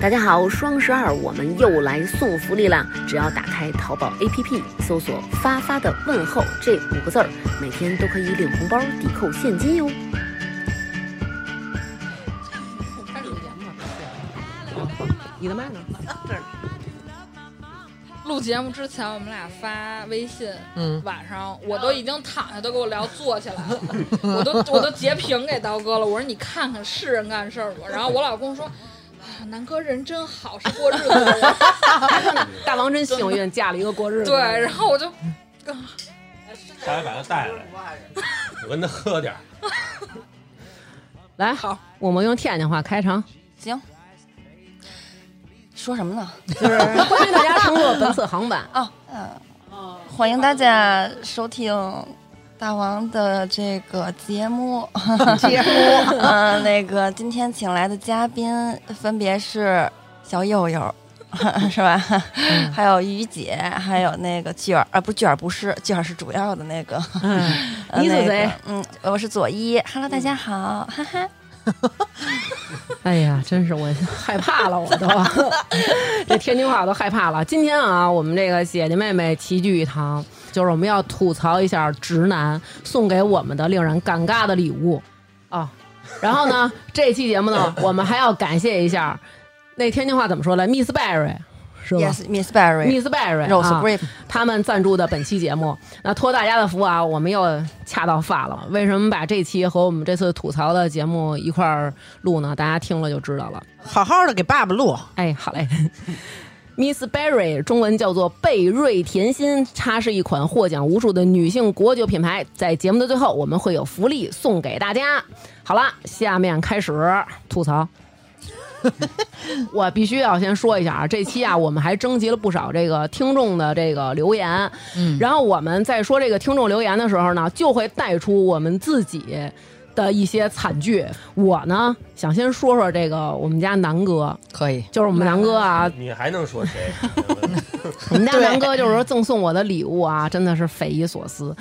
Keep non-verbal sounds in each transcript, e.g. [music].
大家好，双十二我们又来送福利啦！只要打开淘宝 APP，搜索“发发的问候”这五个字儿，每天都可以领红包、抵扣现金哟。开始录节目你的麦呢？这儿。录节目之前，我们俩发微信，嗯，晚上我都已经躺下，都给我聊坐起来了，[laughs] 我都我都截屏给刀哥了。我说你看看是人干事儿不？然后我老公说，啊，南哥人真好，是过日子的人。大王真幸运，嫁了一个过日子。对，然后我就，下回把他带来，[laughs] 我跟他喝点儿。来，好，我们用天津话开场，行，说什么呢？就是欢迎大家乘坐本次航班。啊，嗯、欢迎大家收听大王的这个节目。节目，[laughs] 嗯、那个今天请来的嘉宾分别是小悠悠。[laughs] 是吧？还有于姐，还有那个卷儿，啊，不，卷儿不是，卷儿是主要的那个。嗯，呃你是谁那个嗯，我是左一。Hello，大家好，哈哈。[laughs] 哎呀，真是我害怕了，我都这天津话我都害怕了。今天啊，我们这个姐姐妹妹齐聚一堂，就是我们要吐槽一下直男送给我们的令人尴尬的礼物啊。然后呢，这期节目呢，我们还要感谢一下那天津话怎么说来，Miss Barry。是吧？Yes，Miss Barry，Miss Berry Rose 啊 Grape，他们赞助的本期节目，那托大家的福啊，我们又恰到发了。为什么把这期和我们这次吐槽的节目一块儿录呢？大家听了就知道了。好好的给爸爸录，哎，好嘞。Miss Berry 中文叫做贝瑞甜心，它是一款获奖无数的女性果酒品牌。在节目的最后，我们会有福利送给大家。好了，下面开始吐槽。[laughs] 我必须要先说一下啊，这期啊，我们还征集了不少这个听众的这个留言。嗯，然后我们在说这个听众留言的时候呢，就会带出我们自己的一些惨剧。我呢，想先说说这个我们家南哥，可以。就是我们南哥啊，你还能说谁？[laughs] 我们家南哥就是说赠送我的礼物啊，真的是匪夷所思。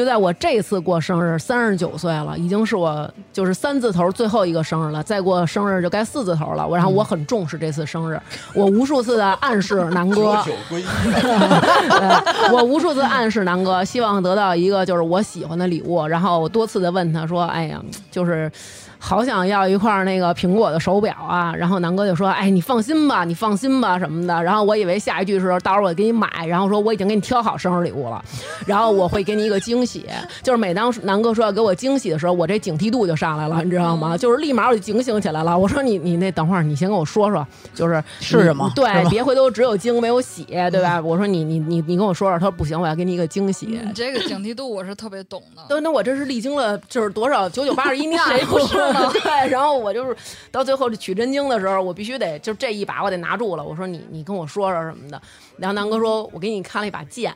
就在我这次过生日，三十九岁了，已经是我就是三字头最后一个生日了，再过生日就该四字头了。我然后我很重视这次生日，我无数次的暗示南哥九，九归一，[laughs] 我无数次暗示南哥，希望得到一个就是我喜欢的礼物，然后我多次的问他说：“哎呀，就是好想要一块那个苹果的手表啊。”然后南哥就说：“哎，你放心吧，你放心吧什么的。”然后我以为下一句是到时候我给你买，然后说我已经给你挑好生日礼物了，[laughs] 然后我会给你一个惊喜。就是每当南哥说要给我惊喜的时候，我这警惕度就上来了，你知道吗？就是立马我就警醒起来了。我说你你那等会儿你先跟我说说，就是是什么对别回头只有惊没有喜，对吧？我说你你你你跟我说说，他说不行，我要给你一个惊喜。你这个警惕度我是特别懂的。[laughs] 对，那我这是历经了就是多少九九八十一难，谁不是啊 [laughs] 对，然后我就是到最后取真经的时候，我必须得就这一把我得拿住了。我说你你跟我说说什么的，然后南哥说我给你看了一把剑。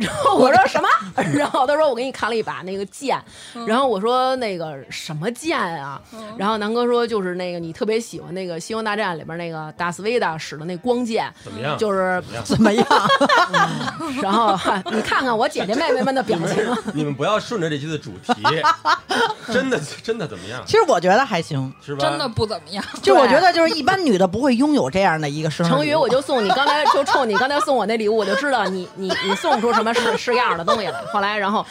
然后我说什么？[laughs] 然后他说我给你看了一把那个剑，然后我说那个什么剑啊？然后南哥说就是那个你特别喜欢那个《星球大战》里边那个达斯维达使的那光剑，怎么样？就是怎么样？[laughs] 然后你看看我姐姐妹妹们的表情，[laughs] 你们不要顺着这期的主题，真的真的怎么样？其实我觉得还行，是吧？真的不怎么样，就我觉得就是一般女的不会拥有这样的一个生日。成宇，我就送你刚才就冲你刚才送我那礼物，我就知道你你你送不出什么是是样的东西了。后来，然后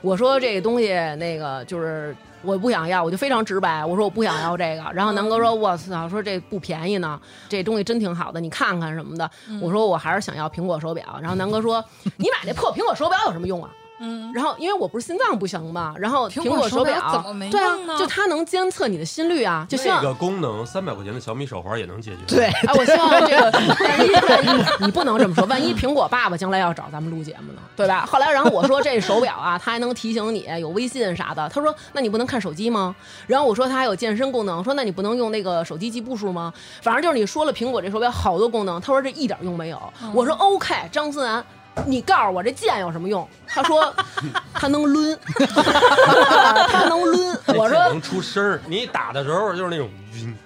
我说这个东西那个就是我不想要，我就非常直白，我说我不想要这个。然后南哥说：“我操，说这不便宜呢，这东西真挺好的，你看看什么的。”我说我还是想要苹果手表。然后南哥说：“ [laughs] 你买那破苹果手表有什么用啊？”嗯，然后因为我不是心脏不行嘛，然后苹苹果果手表表怎么没对啊用呢，就它能监测你的心率啊，就像这个功能，三百块钱的小米手环也能解决。对，[laughs] 哎，我希望这个万一万一你不能这么说，万一苹果爸爸将来要找咱们录节目呢，对吧？后来然后我说这手表啊，[laughs] 它还能提醒你有微信啥的。他说那你不能看手机吗？然后我说它还有健身功能，说那你不能用那个手机记步数吗？反正就是你说了苹果这手表好多功能，他说这一点用没有。我说 OK，张思楠。你告诉我这剑有什么用？[laughs] 他说 [laughs] 他能抡，[laughs] 他能抡。我说能出声儿，你打的时候就是那种晕晕。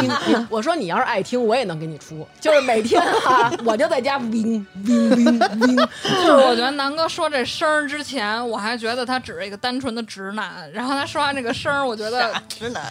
你你我说你要是爱听，我也能给你出，就是每天哈、我就在家 wing wing wing wing，就是我觉得南哥说这声儿之前，我还觉得他只是一个单纯的直男，然后他说完这个声儿，我觉得直男，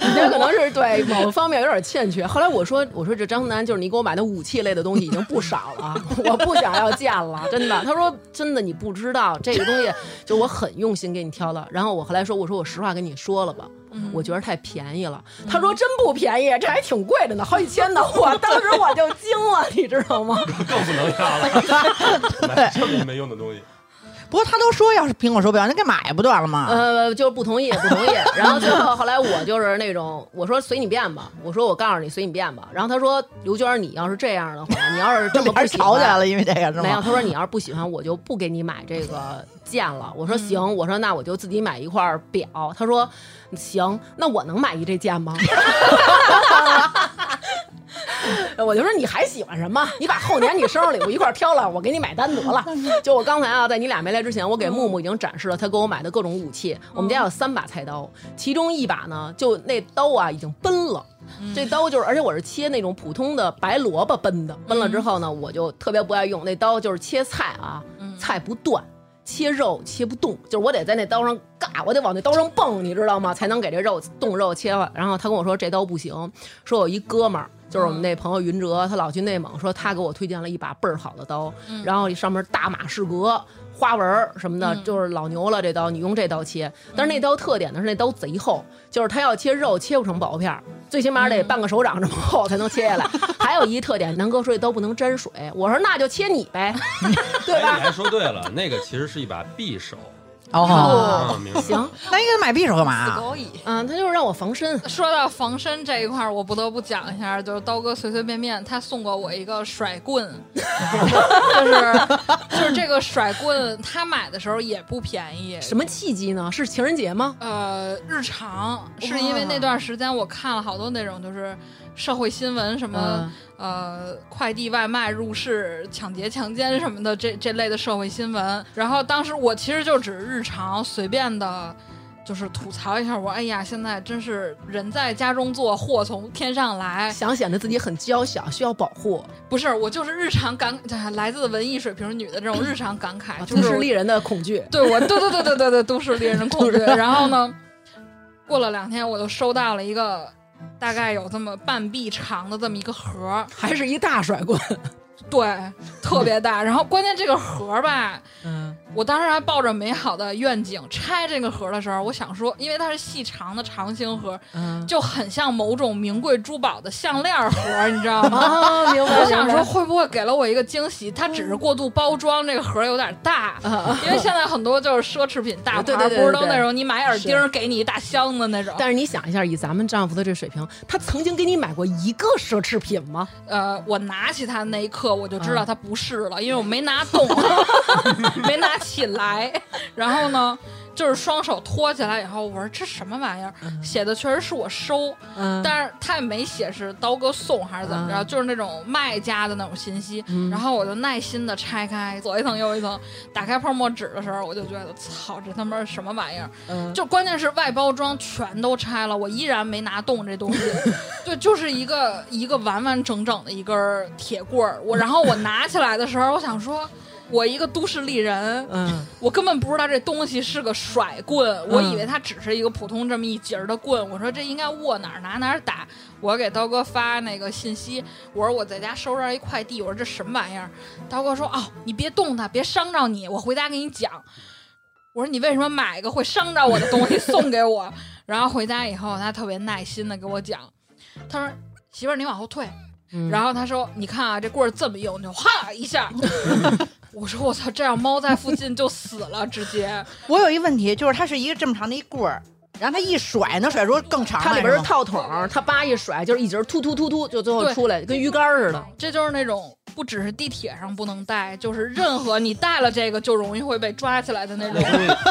你这可能是对某方面有点欠缺。后来我说，我说这张楠就是你给我买的武器类的东西已经不少了，我不想要见了，真的。他说真的，你不知道这个东西，就我很用心给你挑的。然后我后来说，我说我实话跟你说了吧，我觉得太便宜了。他说真不便宜，这还挺贵的呢，好几千呢。[laughs] 我当时我就惊了，[laughs] 你知道吗？更不能要了，[laughs] 买这么没用的东西。不过他都说要是苹果手表，那给买不得了吗？呃，就是不同意，不同意。然后最后后来我就是那种，我说随你便吧，我说我告诉你随你便吧。然后他说刘娟，你要是这样的话，你要是这么不喜欢吵起来了，因为这个是吗？没有，他说你要是不喜欢，我就不给你买这个剑了。我说行，我说那我就自己买一块表。他说行，那我能买一这件吗？[laughs] 我就说你还喜欢什么？你把后年你生日礼物一块挑了，我给你买单得了。就我刚才啊，在你俩没来之前，我给木木已经展示了他给我买的各种武器。我们家有三把菜刀，其中一把呢，就那刀啊已经崩了。这刀就是，而且我是切那种普通的白萝卜崩的，崩了之后呢，我就特别不爱用那刀，就是切菜啊，菜不断。切肉切不动，就是我得在那刀上嘎，我得往那刀上蹦，你知道吗？才能给这肉冻肉切了。然后他跟我说这刀不行，说有一哥们儿，就是我们那朋友云哲，他老去内蒙，说他给我推荐了一把倍儿好的刀，然后上面大马士革。花纹儿什么的，就是老牛了。这刀你用这刀切，但是那刀特点呢是那刀贼厚，就是它要切肉切不成薄片儿，最起码得半个手掌这么厚才能切下来。[laughs] 还有一特点，南哥说这刀不能沾水，我说那就切你呗，[laughs] 对哎，吧你？还说对了，那个其实是一把匕首。哦，嗯，明白。行，那你给他买匕首干嘛？嗯，他就是让我防身。说到防身这一块儿，我不得不讲一下，就是刀哥随随便便他送过我一个甩棍，[laughs] 就是就是这个甩棍，他买的时候也不便宜。什么契机呢？是情人节吗？呃，日常是因为那段时间我看了好多那种就是社会新闻，什么、呃快递外卖入室抢劫、强奸什么的这这类的社会新闻。然后当时我其实就只是日常随便的。就是吐槽一下，我说哎呀，现在真是人在家中坐，祸从天上来。想显得自己很娇小，需要保护，不是，我就是日常感，[laughs] 来自文艺水平女的这种日常感慨，就都市丽人的恐惧。对我，对对对对对对，都市丽人的恐惧。[laughs] 然后呢，过了两天，我就收到了一个大概有这么半臂长的这么一个盒儿，还是一大甩棍，对，特别大。然后关键这个盒儿吧，嗯，我当时还抱着美好的愿景拆这个盒儿的时候，我想说，因为它是细长的长形盒，嗯就很像某种名贵珠宝的项链盒儿，你知道吗？啊，明白。[laughs] 我想说，会不会给了我一个惊喜？它只是过度包装，这个盒儿有点大，因为现在很多就是奢侈品大牌，对对对不是都对对那种你买耳钉给你一大箱子那种。但是你想一下，以咱们丈夫的这水平，他曾经给你买过一个奢侈品吗？呃，我拿起它的那一刻，我就知道它不不是了，因为我没拿动，[laughs] 没拿起来。然后呢，就是双手托起来以后，我说这什么玩意儿？写的确实是我收，嗯，但是他也没写是刀哥送还是怎么着，嗯就是那种卖家的那种信息。然后我就耐心的拆开，左一层右一层，打开泡沫纸的时候，我就觉得操，这他妈是什么玩意儿？嗯就关键是外包装全都拆了，我依然没拿动这东西。[laughs] 对，就是一个一个完完整整的一根铁棍儿。我然后我拿起来的时候，我想说。我一个都市丽人，嗯，我根本不知道这东西是个甩棍，我以为它只是一个普通这么一节儿的棍。我说这应该握哪儿拿哪儿打。我给刀哥发那个信息，我说我在家收着一快递，我说这什么玩意儿？刀哥说哦，你别动它，别伤着你，我回家给你讲。我说你为什么买一个会伤着我的东西送给我？[laughs] 然后回家以后，他特别耐心的给我讲，他说媳妇儿你往后退，嗯然后他说你看啊这棍儿这么硬，就哗一下。[laughs] 我说我操，这样猫在附近就死了，直接。[laughs] 我有一问题，就是它是一个这么长的一棍儿，然后它一甩能甩出更长来，它里边是套筒儿，它叭一甩，就是一节儿突突突突，就最后出来，跟鱼竿儿似的。这就是那种不只是地铁上不能带，就是任何你带了这个就容易会被抓起来的那种。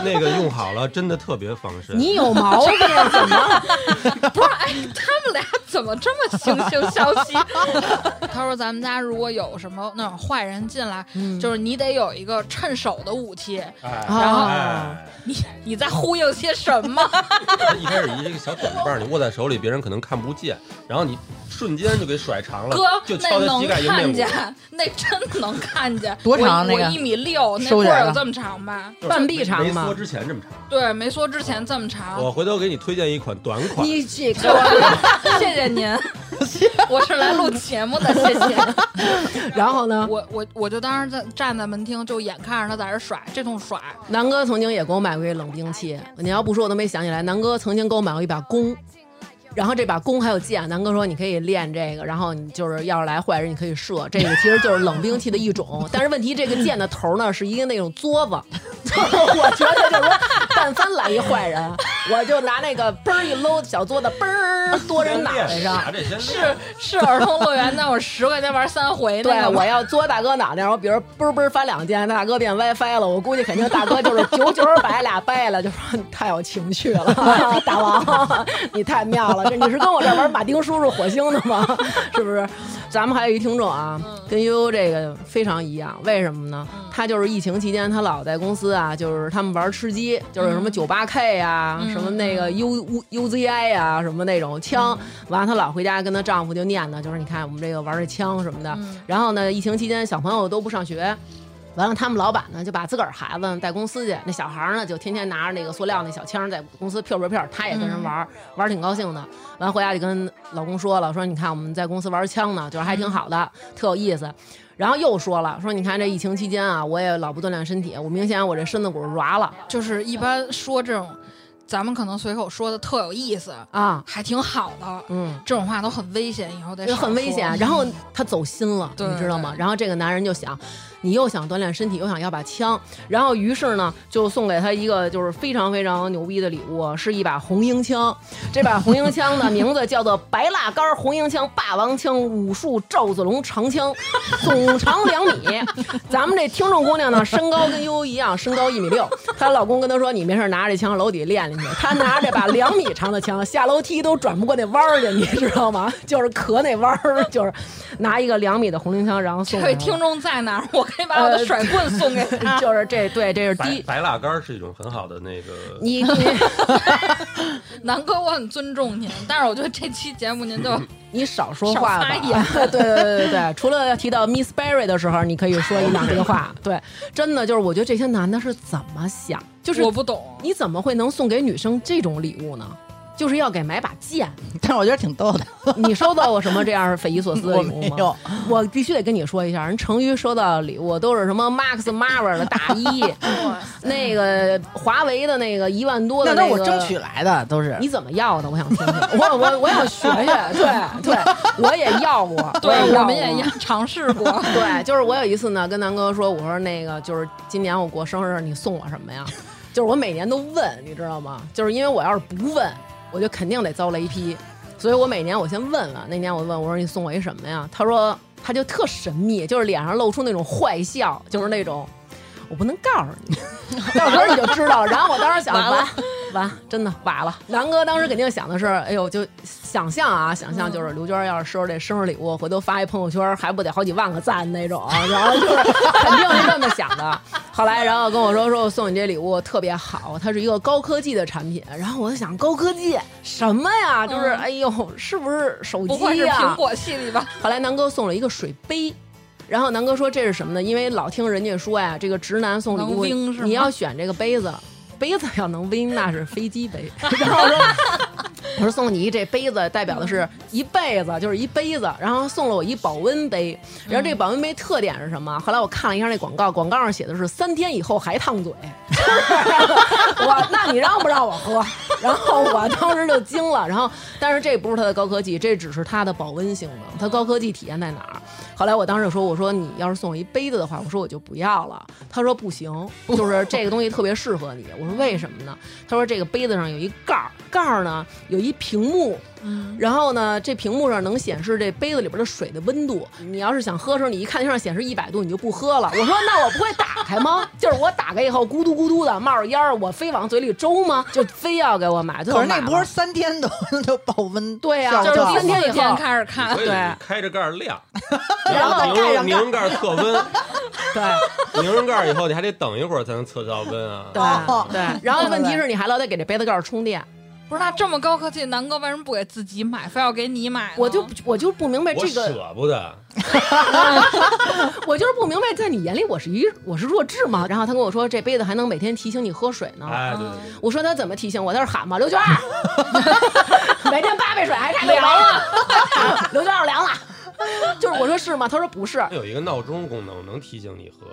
那个用好了，真的特别防身。你有毛病，怎么？[laughs] 不是，哎，他们俩怎么这么惺惺相惜？[laughs] 他说咱们家如果有什么那种坏人进来，就是你得有一个趁手的武器。哎，然后哎，你你在呼应些什么？[laughs] 一开始一个小短棒，你握在手里，别人可能看不见，然后你瞬间就给甩长了哥，，就敲他那能膝盖就面看。，那真能看见。多长我那个我一米六，那棍儿有这么长吧？半臂长吗没缩之前这么长。对，没缩之前这么长。我回头给你推荐一款短款，你这个，[laughs] 谢谢您，[laughs] 我是来录节目的，谢谢。[laughs] 然后呢？我我我就当时在站在门厅，就眼看着他在这甩，这通甩，南哥曾经也给我买过一冷兵器，你要不说我都没想起来。南哥曾经给我买过一把弓，然后这把弓还有箭，南哥说你可以练这个，然后你就是要是来坏人你可以射，这个其实就是冷兵器的一种。但是问题这个箭的头呢是一个那种作子，[laughs] 我觉得就是说，但凡来一坏人，[laughs] 我就拿那个嘣儿一搂小桌子，嘣儿 [laughs] 多人脑袋上。是是儿童乐园那会儿十块钱玩三回对那，个我要嘬大哥脑袋，然后比如嘣儿嘣儿翻两箭，大哥变 WiFi 了，我估计肯定大哥就是九九百俩掰了，就说你太有情趣了，[laughs] 大王，你太妙了，这你是跟我这玩马丁叔叔火星的吗？是不是？咱们还有一听众啊，跟悠悠这个非常一样，为什么呢？他就是疫情期间，他老在公司啊，就是他们玩吃鸡，就是什么九八 K 呀、嗯什么那个 U U Z I 呀、什么那种枪，完了她老回家跟她丈夫就念叨，就是你看我们这个玩这枪什么的。然后呢，疫情期间小朋友都不上学。完了，他们老板呢就把自个儿孩子带公司去，那小孩儿呢就天天拿着那个塑料那小枪在公司飘飘飘，他也跟人玩儿，玩儿挺高兴的。完了回家就跟老公说了，说你看我们在公司玩枪呢，就是还挺好的，特有意思。然后又说了，说你看这疫情期间啊，我也老不锻炼身体，我明显我这身子骨软了就是一般说这种，咱们可能随口说的特有意思，啊，还挺好的。嗯。这种话都很危险，以后得就很危险，然后他走心了，对你知道吗？对然后这个男人就想，你又想锻炼身体，又想要把枪，然后于是呢，就送给他一个就是非常非常牛逼的礼物，是一把红缨枪。这把红缨枪的名字叫做白蜡杆红缨枪霸王枪武术赵子龙长枪，总长两米。咱们这听众姑娘呢，身高跟悠悠一样，身高一米六。她老公跟她说：“你没事拿着这枪楼底练练去。”她拿着这把两米长的枪，下楼梯都转不过那弯儿去，你知道吗？[laughs] 就是磕那弯儿，就是拿一个两米的红缨枪，然后送给听众在哪儿？我可以把我的甩棍送给他。[laughs] 就是这对，这是第白一。白蜡杆儿是一种很好的那个。你你 [laughs] 南哥，我很尊重您，但是我觉得这期节目您就 [laughs] 你少说话吧。少发言对对对对对，除了要提到 Miss Berry 的时候，你可以说一两句话。对，真的就是我觉得这些男的是怎么想，就是我不懂。你怎么会能送给女生这种礼物呢？就是要给买把剑。[laughs] 但是我觉得挺逗的。你收到过什么这样匪夷所思的礼物吗？[laughs] [laughs] 我必须得跟你说一下，人成瑜收到的礼物都是什么 Max Mara 的大衣，那个华为的那个一万多的那那个，都是我争取来的，都是。你怎么要的？我想听听。我我我想学学，对对，我也要过，对，我我们也一样尝试过。对，就是我有一次呢，跟南哥说，我说那个就是今年我过生日，你送我什么呀？就是我每年都问，你知道吗？就是因为我要是不问，我就肯定得遭雷劈，所以我每年我先问问。那年我问我说你送我一什么呀？他说他就特神秘，就是脸上露出那种坏笑，就是那种。我不能告诉你，[laughs] 到时候你就知道。[laughs] 然后我当时想，完了完完，真的完了。南哥当时肯定想的是，哎呦，就想象啊，想象就是刘娟要是收着这生日礼物，回头发一朋友圈，还不得好几万个赞那种，[laughs] 然后就是肯定是这么想的。后来，然后跟我说说我送你这礼物特别好，它是一个高科技的产品。然后我就想，高科技什么呀？就是哎呦，是不是手不会是机呀？苹果系列吧？后来南哥送了一个水杯，然后南哥说，这是什么呢？因为老听人家说呀，这个直男送礼物，你要选这个杯子。杯子要能拎，那是飞机杯。然 [laughs] 后我说，我说送你一这杯子代表的是一辈子，就是一杯子。然后送了我一保温杯。然后这保温杯特点是什么？后来我看了一下那广告，广告上写的是三天以后还烫嘴。[laughs] 我那你让不让我喝？[laughs] 然后我当时就惊了。然后但是这不是它的高科技，这只是它的保温性能。它高科技体现在哪儿？后来我当时就说：“我说你要是送我一杯子的话，我说我就不要了。”他说：“不行，[laughs] 就是这个东西特别适合你。”我说：“为什么呢？”他说：“这个杯子上有一盖儿，盖儿呢有一屏幕，嗯，然后呢，这屏幕上能显示这杯子里边的水的温度。你要是想喝的时候，你一看那上显示一百度，你就不喝了。我说那我不会打开吗？[laughs] 就是我打开以后咕嘟咕嘟的冒着烟儿，我非往嘴里周吗？[laughs] 就非要给我买。最后可是那不是三天都都保温，对呀效就是三天以后天开始看所以对你开着盖儿晾，[laughs] 然后拧盖上拧拧盖儿测温，对拧上盖儿以后你还得等一会儿才能测到温啊。对哦对。然后问题是你还老得给这杯子盖儿充电。不是，那这么高科技，南哥为什么不给自己买，非要给你买？我就我就不明白这个，舍不得，[laughs] 我就是不明白，在你眼里我是一我是弱智吗？然后他跟我说，这杯子还能每天提醒你喝水呢。哎，对对对，我说他怎么提醒我？他是喊嘛，刘娟儿，[laughs] 每天八杯水还差凉了，[laughs] 刘娟儿凉了。就是我说是吗？他说不是。它有一个闹钟功能，能提醒你喝，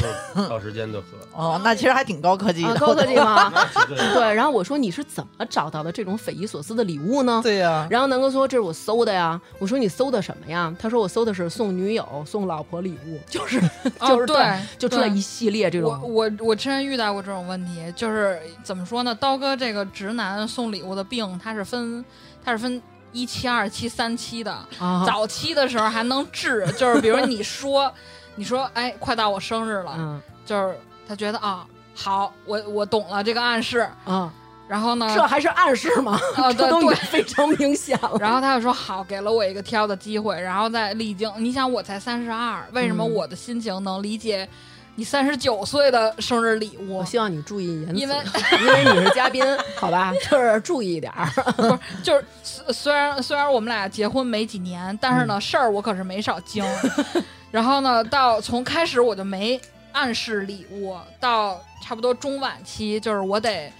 就是到时间就喝。哦，那其实还挺高科技啊，的。高科技吗？[laughs] 对，然后我说你是怎么找到的这种匪夷所思的礼物呢？对呀，然后南哥说这是我搜的呀。我说你搜的什么呀？他说我搜的是送女友、送老婆礼物，就是就是哦对对就出来一系列这我种。我我之前遇到过这种问题，就是怎么说呢？刀哥这个直男送礼物的病，他是分他是分一期、二期、三期的。啊，早期的时候还能治，就是比如你说你说哎，快到我生日了，嗯就是他觉得啊好，我我懂了这个暗示，啊，然后呢，这还是暗示吗？啊 [laughs] 对对非常明显了。然后他就说好，给了我一个挑的机会，然后再历经。你想我才三十二，为什么嗯我的心情能理解你三十九岁的生日礼物我？希望你注意言辞，因为 [laughs] 因为你是嘉宾，好吧，[laughs] 就是注意一点儿。不是就是虽虽然虽然我们俩结婚没几年，但是呢、嗯事儿我可是没少经。然后呢，到从开始我就没暗示礼物，到差不多中晚期，就是我得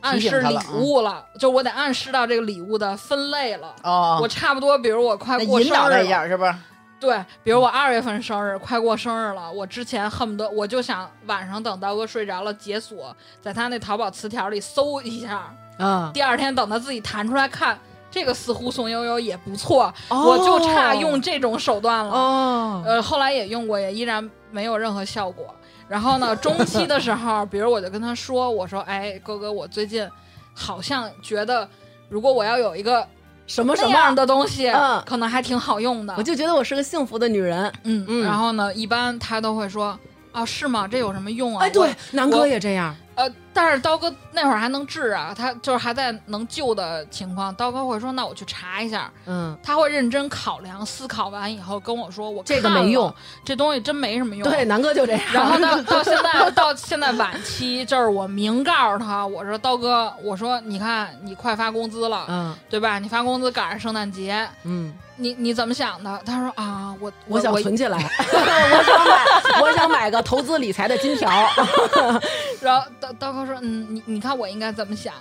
暗示礼物了，就我得暗示到这个礼物的分类了。哦，我差不多，比如我快过生日一，下是不是？对，比如我二月份生日，快过生日了，我之前恨不得我就想晚上等刀哥睡着了解锁，在他那淘宝词条里搜一下，啊，第二天等他自己弹出来看，这个似乎宋悠悠也不错，哦我就差用这种手段了。哦，呃，后来也用过，也依然没有任何效果。然后呢，[laughs] 中期的时候，比如我就跟他说，我说，哎，哥哥，我最近好像觉得，如果我要有一个什么什么样，的东西，嗯可能还挺好用的。我就觉得我是个幸福的女人。嗯嗯然后呢，一般他都会说，啊，是吗？这有什么用啊？哎，对我，南哥也这样。呃，但是刀哥那会儿还能治啊，他就是还在能救的情况。刀哥会说：“那我去查一下。嗯”，他会认真考量、思考完以后跟我说：“我这个没用，这东西真没什么用。”对，。南哥就这样。然后到 [laughs] 到现在到现在晚期，就是我明告诉他，我说刀哥，我说你看你快发工资了，嗯对吧？你发工资赶上圣诞节，嗯，你你怎么想的？他说啊，我我想存起来，[laughs] 我想买，我想买个投资理财的金条。[laughs] 然后刀刀哥说：“嗯，你你看我应该怎么想？”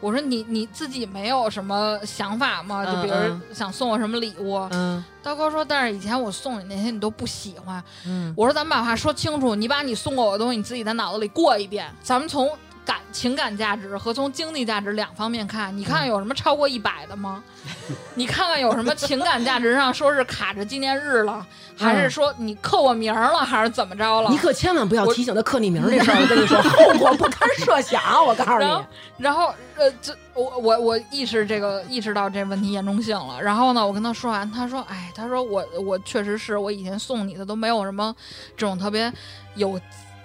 我说你：“你自己没有什么想法吗？就比如嗯想送我什么礼物？”嗯刀哥说：“但是以前我送你那些你都不喜欢。嗯”我说：“咱们把话说清楚，你把你送过我的东西你自己在脑子里过一遍，咱们从感情感价值和从经济价值两方面看，你看看有什么超过一百的吗？你看看有什么情感价值上说是卡着纪念日了，还是说你刻我名儿了，还是怎么着了？你可千万不要提醒他刻你名儿这 [laughs] 事儿，我跟你说，后果不堪设想。我告诉你，，然后呃，这我我我意识这个意识到这问题严重性了。然后呢，我跟他说完，他说：“哎，他说我我确实是我以前送你的都没有什么这种特别有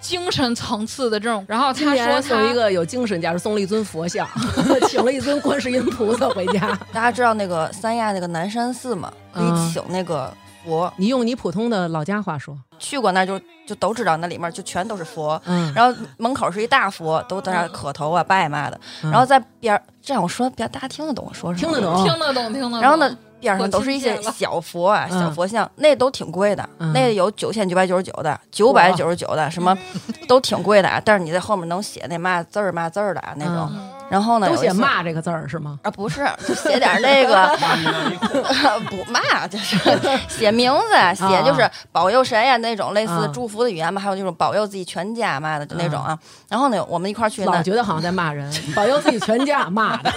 精神层次的这种。”然后他说年送一个有精神价值，送了一尊佛像，[laughs] 请了一尊观世音菩萨回家。[laughs] 大家知道那个三亚那个南山寺吗，可以嗯请那个佛，你用你普通的老家话说，去过那儿就就都知道那里面就全都是佛。嗯，然后门口是一大佛，都在那磕头啊、拜嘛的。嗯然后在边儿，这样我说，别大家听得懂我说什么？听得懂听得懂，听得懂。然后呢，边上都是一些小佛啊、嗯小佛像，那都挺贵的，嗯那有九千九百九十九的，九百九十九的，什么都挺贵的啊。但是你在后面能写那嘛字儿嘛字儿的啊那种。嗯然后呢，都写骂这个字儿是吗？啊，不是，就写点那个 [laughs] [laughs] 不骂，就是写名字，写就是保佑谁呀那种类似啊祝福的语言嘛，还有这种保佑自己全家嘛的就那种啊。然后呢，我们一块儿去那，老觉得好像在骂人，[laughs] 保佑自己全家骂的。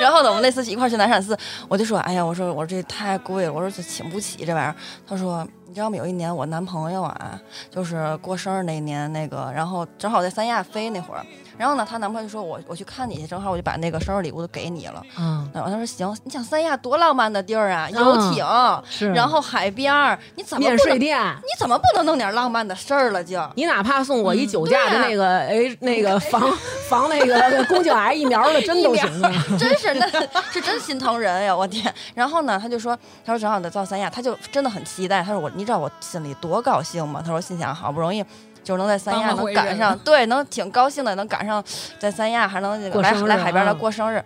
然后呢，我们那次一块儿去南山寺，我就说，哎呀，我说我说这太贵了，我说这请不起这玩意儿。他说，你知道吗？有一年我男朋友啊，就是过生日那一年，那个，然后正好在三亚飞那会儿，然后呢，她男朋友就说我我去看你去，正好我就把那个生日礼物都给你了。嗯，然后他说行，你想三亚多浪漫的地儿啊，游艇，是。然后海边儿，你怎么免不能税店，你怎么不能弄点浪漫的事儿了就？你哪怕送我一酒驾的那个，哎，那个防防 [laughs] 那个宫颈癌疫苗的，针都行啊。[laughs] 真是那是真心疼人呀！我天。然后呢，他就说，他说正好得到三亚，他就真的很期待。他说我，你知道我心里多高兴吗？他说心想，好不容易就是能在三亚能赶上，[laughs] 对，能挺高兴的，能赶上在三亚还能那个来来海边来啊过生日。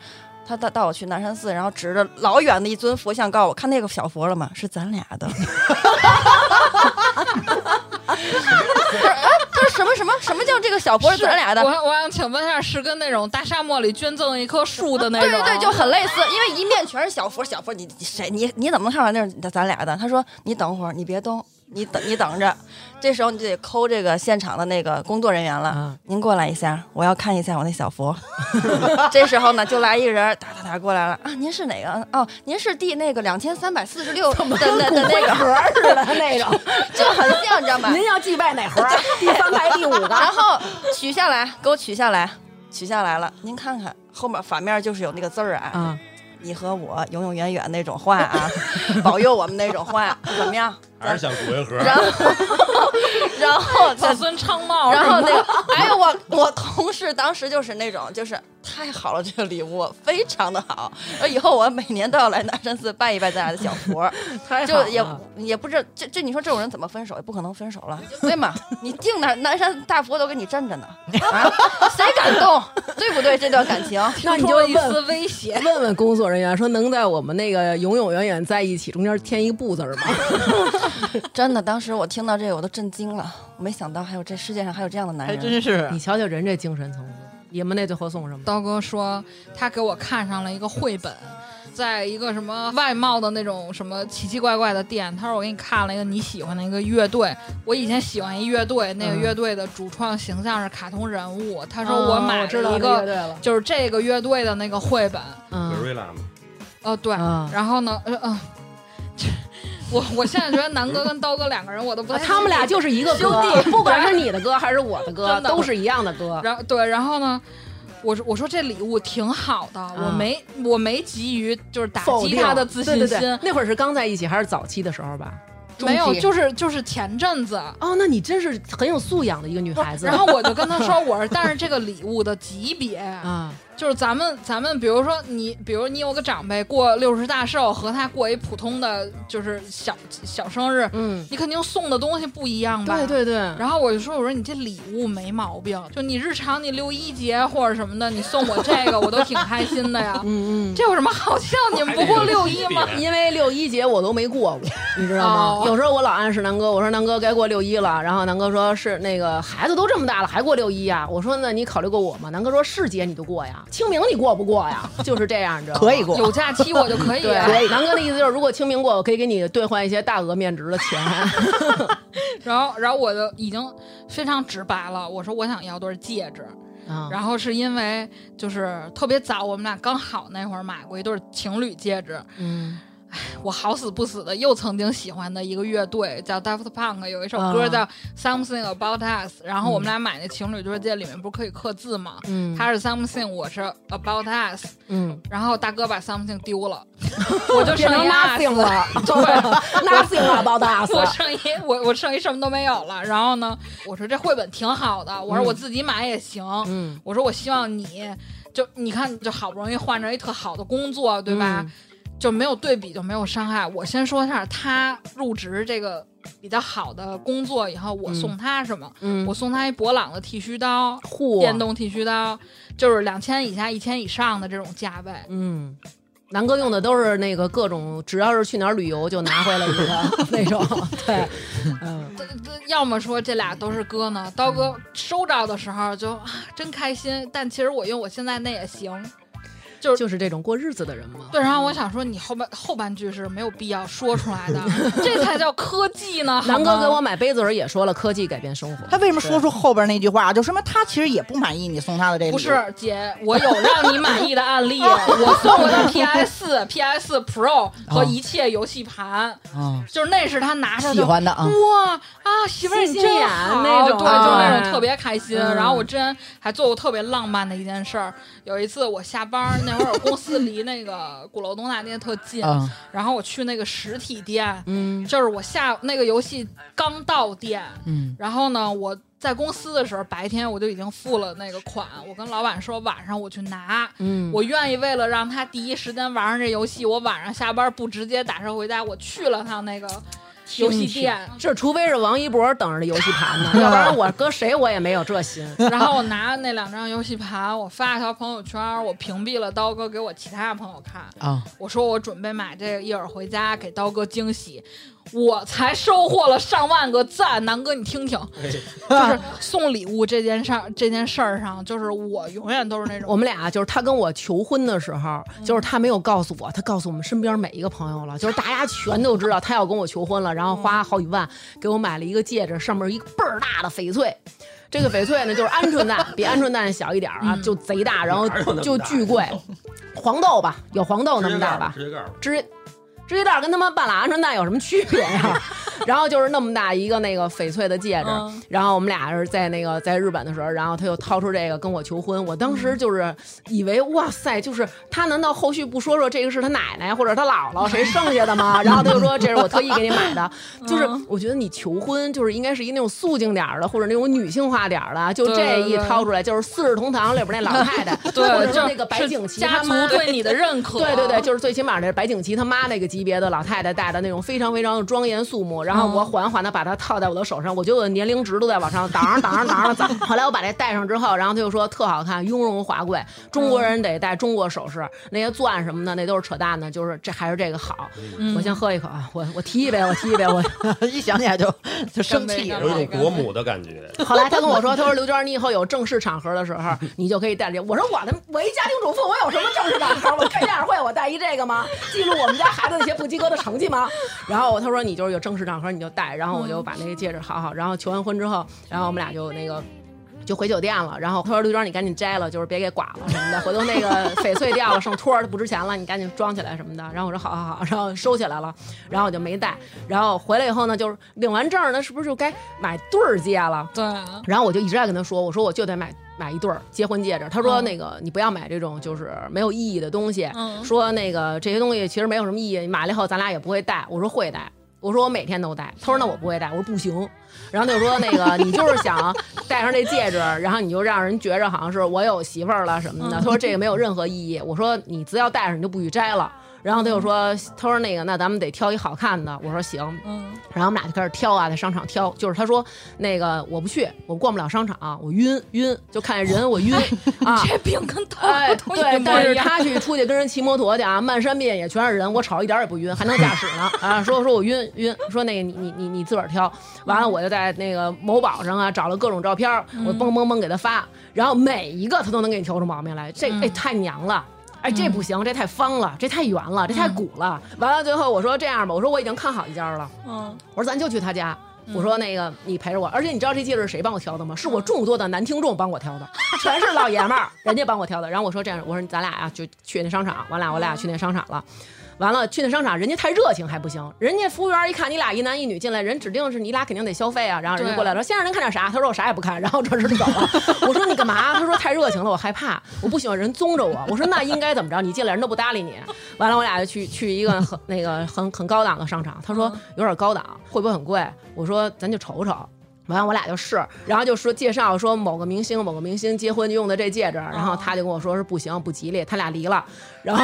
他带带我去南山寺，然后指着老远的一尊佛像，告诉我看那个小佛了吗？是咱俩的。[laughs] 不是，哎，他说什么什么什么叫这个小佛是咱俩的？我我想请问一下，是跟那种大沙漠里捐赠一棵树的那种？对对对，就很类似，因为一面全是小佛，小佛你你谁你你怎么能看出来那是咱俩的？他说你等会儿，你别动，你等你等着，这时候你就得抠这个现场的那个工作人员了。啊您过来一下，我要看一下我那小佛。这时候呢，就来一个人，哒哒哒过来了啊！您是哪个？哦，您是第那个两千三百四十六的的的那个，盒似的 [laughs] 那种。[laughs] 就很像，你知道吗？[laughs] 您要祭拜哪盒？第三排第五个。然后取下来，给我取下来，取下来了。您看看后面反面就是有那个字儿啊，啊，你和我永永远远那种话啊，保佑我们那种话，怎么样？还是想骨灰盒。然后，然后子孙昌茂，然后那个，哎呦，我我同事当时就是那种，就是太好了，这个礼物非常的好，呃以后我每年都要来南山寺拜一拜咱俩的小佛，[laughs] 就也也不知这这你说这种人怎么分手？也不可能分手了，对吗？你定南南山大佛都给你镇着呢，[laughs] 啊，谁敢动？对不对？这段感情，[laughs] 那你就一丝威胁。问问工作人员说，能在我们那个永永远远在一起中间添一个不字儿吗？[laughs] 真的，当时我听到这个我都震惊了，我没想到还有这世界上还有这样的男人。还人。真是。你瞧瞧人这精神层次，你们那最后送什么？刀哥说他给我看上了一个绘本，在一个什么外贸的那种什么奇奇怪怪的店，他说我给你看了一个你喜欢的一个乐队，我以前喜欢一乐队，那个嗯。乐队的主创形象是卡通人物，他说我买知道了一个。乐队了，就是这个乐队的那个绘本，嗯。格瑞拉吗，哦对，啊然后呢，呃嗯、这我我现在觉得南哥跟刀哥两个人我都不太啊他们俩就是一个哥，不管是你的歌还是我的歌，都是一样的歌。然后对，然后呢，我说我说这礼物挺好的，我没我没急于就是打击他的自信心，对对对，那会儿是刚在一起还是早期的时候吧？没有，就是就是前阵子。哦，那你真是很有素养的一个女孩子。然后我就跟他说，我说，但是这个礼物的级别，啊，就是咱们咱们，比如说你，比如你有个长辈过六十大寿，和他过一普通的就是小小生日，嗯，你肯定送的东西不一样吧？对对对，然后我就说，我说你这礼物没毛病，就你日常你六一节或者什么的，你送我这个我都挺开心的呀。嗯嗯。这有什么好笑？你们不过六一吗？因为六一节我都没过过，你知道吗？哦有时候我老暗示南哥，我说南哥该过六一了，然后南哥说是那个孩子都这么大了还过六一呀？我说那你考虑过我吗？南哥说是节你就过呀，清明你过不过呀？[laughs] 就是这样，你知道吗？可以过。有假期我就可以 [laughs] 对，啊。南哥的意思就是，如果清明过，我可以给你兑换一些大额面值的钱。[laughs] 然后，然后我就已经非常直白了，我说我想要对戒指。啊然后是因为就是特别早，我们俩刚好那会儿买过一对情侣戒指。嗯 [laughs] 我好死不死的又曾经喜欢的一个乐队叫 Daft Punk，有一首歌啊叫 Something About Us，、然后我们俩买那情侣对戒里面不是可以刻字吗？嗯他是 Something，我是 About Us，嗯，然后大哥把 Something 丢了，[laughs] 我就成剩一 nothing 了，[laughs] 对。，nothing about us。我剩一我我剩一什么都没有了，然后呢，我说这绘本挺好的，我说我自己买也行，嗯我说我希望你就你看就好不容易换着一特好的工作，对吧？嗯就没有对比就没有伤害。我先说一下，他入职这个比较好的工作以后，我送他什么？嗯，我送他一博朗的剃须刀，嚯，电动剃须刀，就是两千以下、一千以上的这种价位。嗯。南哥用的都是那个各种，只要是去哪儿旅游就拿回来一个 [laughs] 那种，对，[laughs] 嗯，要么说这俩都是哥呢，刀哥收着的时候就啊真开心，但其实我用我现在那也行。就是就是这种过日子的人嘛。对，然后我想说，你后半后半句是没有必要说出来的，[laughs] 这才叫科技呢。南哥给我买杯子时候也说了，科技改变生活。他为什么说出后边那句话？就说明他其实也不满意你送他的这个不是姐，我有让你满意的案例，[laughs] 我送过他 PS、PS Pro 和一切游戏盘，啊，就是那是他拿着喜欢的啊。哇啊，媳妇儿你真好，那种对，就啊那种特别开心。嗯然后我之前还做过特别浪漫的一件事儿，有一次我下班儿那会儿，我公司离那个鼓楼东大街特近，嗯。然后我去那个实体店，嗯。就是我下那个游戏刚到店，嗯，然后呢，我在公司的时候，白天我就已经付了那个款，我跟老板说晚上我去拿。嗯，我愿意为了让他第一时间玩上这游戏，我晚上下班不直接打车回家，我去了趟那个游戏店，是除非是王一博等着的游戏盘呢，[laughs] 要不然我搁谁我也没有这心。[laughs] 然后我拿那两张游戏盘，我发一条朋友圈，我屏蔽了刀哥给我其他朋友看。啊，我说我准备买这个，一会儿回家给刀哥惊喜。我才收获了上万个赞，南哥你听听，就是送礼物这件事儿，这件事儿上，就是我永远都是那种我们俩就是他跟我求婚的时候，就是他没有告诉我，他告诉我们身边每一个朋友了，[laughs] 就是大家全都知道他要跟我求婚了，然后花好几万给我买了一个戒指，上面一个倍儿大的翡翠。这个翡翠呢，就是鹌鹑蛋，比鹌鹑蛋小一点儿啊，就贼大，然后就巨贵，黄豆吧，有黄豆那么大吧，直接告诉我指指甲盖儿跟他妈半拉鹌鹑蛋有什么区别呀？[laughs] 然后就是那么大一个那个翡翠的戒指，嗯然后我们俩是在那个在日本的时候，然后他又掏出这个跟我求婚，我当时就是以为哇塞，就是他难道后续不说说这个是他奶奶或者他姥姥谁剩下的吗？[laughs] 然后他就说这是我特意给你买的，就是我觉得你求婚就是应该是一那种素净点儿的或者那种女性化点儿的，就这一掏出来就是《四世同堂》里边那老太太，对，或者就是那个白景琦家族对你的认可，对对对，就是最起码那白景琦他妈那个级别的老太太戴的那种非常非常的庄严肃穆，然后我缓缓的把它套在我的手上，我觉得我的年龄值都在往上挡挡挡上涨。[laughs] 后来我把这戴上之后，然后他就说特好看，雍容华贵，中国人得戴中国首饰，那些钻什么的那都是扯淡的，就是这还是这个好。我先喝一口啊，我我提一杯，我提一杯，我。[laughs] 一想起来就就生气有一种国母的感觉。[laughs] 后来他跟我说，他说刘娟，你以后有正式场合的时候，你就可以戴这。我说我的我一家庭主妇，我有什么正式场合？我开家长会我戴一这个吗？记录我们家孩子那些不及格的成绩吗？然后他说你就是有正式场合你就戴，然后我就把那个戒指好好，然后求完婚之后，然后我们俩就那个。就回酒店了，然后他说：“刘娟，你赶紧摘了，就是别给刮了什么的，回头那个翡翠掉了，剩托儿它不值钱了，你赶紧装起来什么的。”然后我说：“好好好。”然后收起来了，然后我就没戴。然后回来以后呢，就是领完证儿，那是不是就该买对儿戒了？对，然后我就一直在跟他说，我说我就得买买一对儿结婚戒指。他说那个你不要买这种就是没有意义的东西，嗯说那个这些东西其实没有什么意义，你买了以后咱俩也不会戴。我说会戴。我说我每天都戴，他说那我不会戴，我说不行，然后他就说那个你就是想戴上这戒指，然后你就让人觉着好像是我有媳妇儿了什么的。他说这个没有任何意义。我说你只要戴上你就不许摘了。然后他就说，他说那个那咱们得挑一好看的。我说行，嗯，然后我们俩就开始挑啊，在商场挑。就是他说那个我不去，我逛不了商场，我晕晕，就看见人我晕 [laughs] 啊。这病跟刀哎，都一对。但是他去出去跟人骑摩托去啊，漫山遍野全是人，我瞅一点也不晕，还能驾驶呢 [laughs] 啊！说说我晕晕，说那个你你你你自个儿挑，完了我就在那个某宝上啊找了各种照片，我嘣嘣嘣给他发，然后每一个他都能给你挑出毛病来，这哎太娘了。哎，这不行，这太方了，这太圆了，这太鼓了。完了，最后我说这样吧，我说我已经看好一家了，嗯，我说咱就去他家。我说那个你陪着我，而且你知道这戒指是谁帮我挑的吗？是我众多的男听众帮我挑的，全是老爷们儿，人家帮我挑的。然后我说这样，我说咱俩呀、就去那商场，完了我俩去那商场了。完了，去那商场，人家太热情还不行，人家服务员一看你俩一男一女进来，人指定是你俩肯定得消费啊。[laughs] 然后人家过来说，先生您看点啥？他说我啥也不看，然后转身就走了。我说你干嘛？他说太热情了，我害怕，我不喜欢人宗着我。我说那应该怎么着？你进来人都不搭理你。完了，我俩就去去一个很那个很很高档的商场。他说有点高档，会不会很贵？我说咱就瞅瞅。完了，我俩就试，[laughs] 然后就说介绍说某个明星某个明星结婚用的这戒指，然后他就跟我说是不行不吉利，他俩离了。然后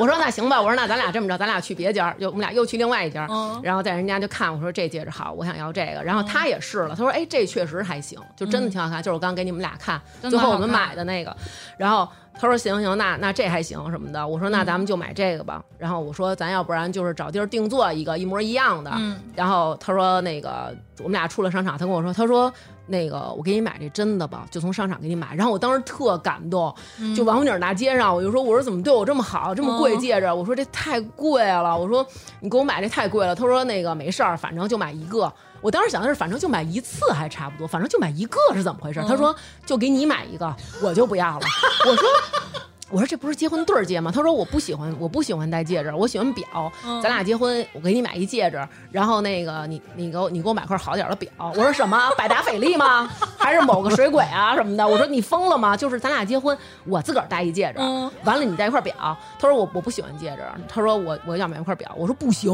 我说那行吧，我说那咱俩这么着，咱俩去别家，就我们俩又去另外一家，嗯然后在人家就看我说这戒指好，我想要这个，然后他也试了，他说哎这确实还行，就真的挺好看，就是我刚给你们俩看，最后我们买的那个，然后他说行行，那那这还行什么的，我说那咱们就买这个吧，然后我说咱要不然就是找地儿定做一个一模一样的，嗯。然后他说那个我们俩出了商场，他跟我说，他说那个我给你买这真的吧，就从商场给你买。然后我当时特感动，嗯就王府井大街上，我就说我说怎么对我这么好，这么贵嗯戒指？我说这太贵了，我说你给我买这太贵了。他说那个没事儿，反正就买一个。我当时想的是，反正就买一次还差不多，反正就买一个是怎么回事？他说就给你买一个，我就不要了。我说。我说这不是结婚对儿戒吗？他说我不喜欢，我不喜欢戴戒指，我喜欢表。咱俩结婚，我给你买一戒指，然后那个你你给我你给我买块好点儿的表。我说什么？百达翡丽吗？还是某个水鬼啊什么的？我说你疯了吗？就是咱俩结婚，我自个儿戴一戒指，嗯完了你戴一块表。他说我我不喜欢戒指，他说我我要买一块表。我说不行，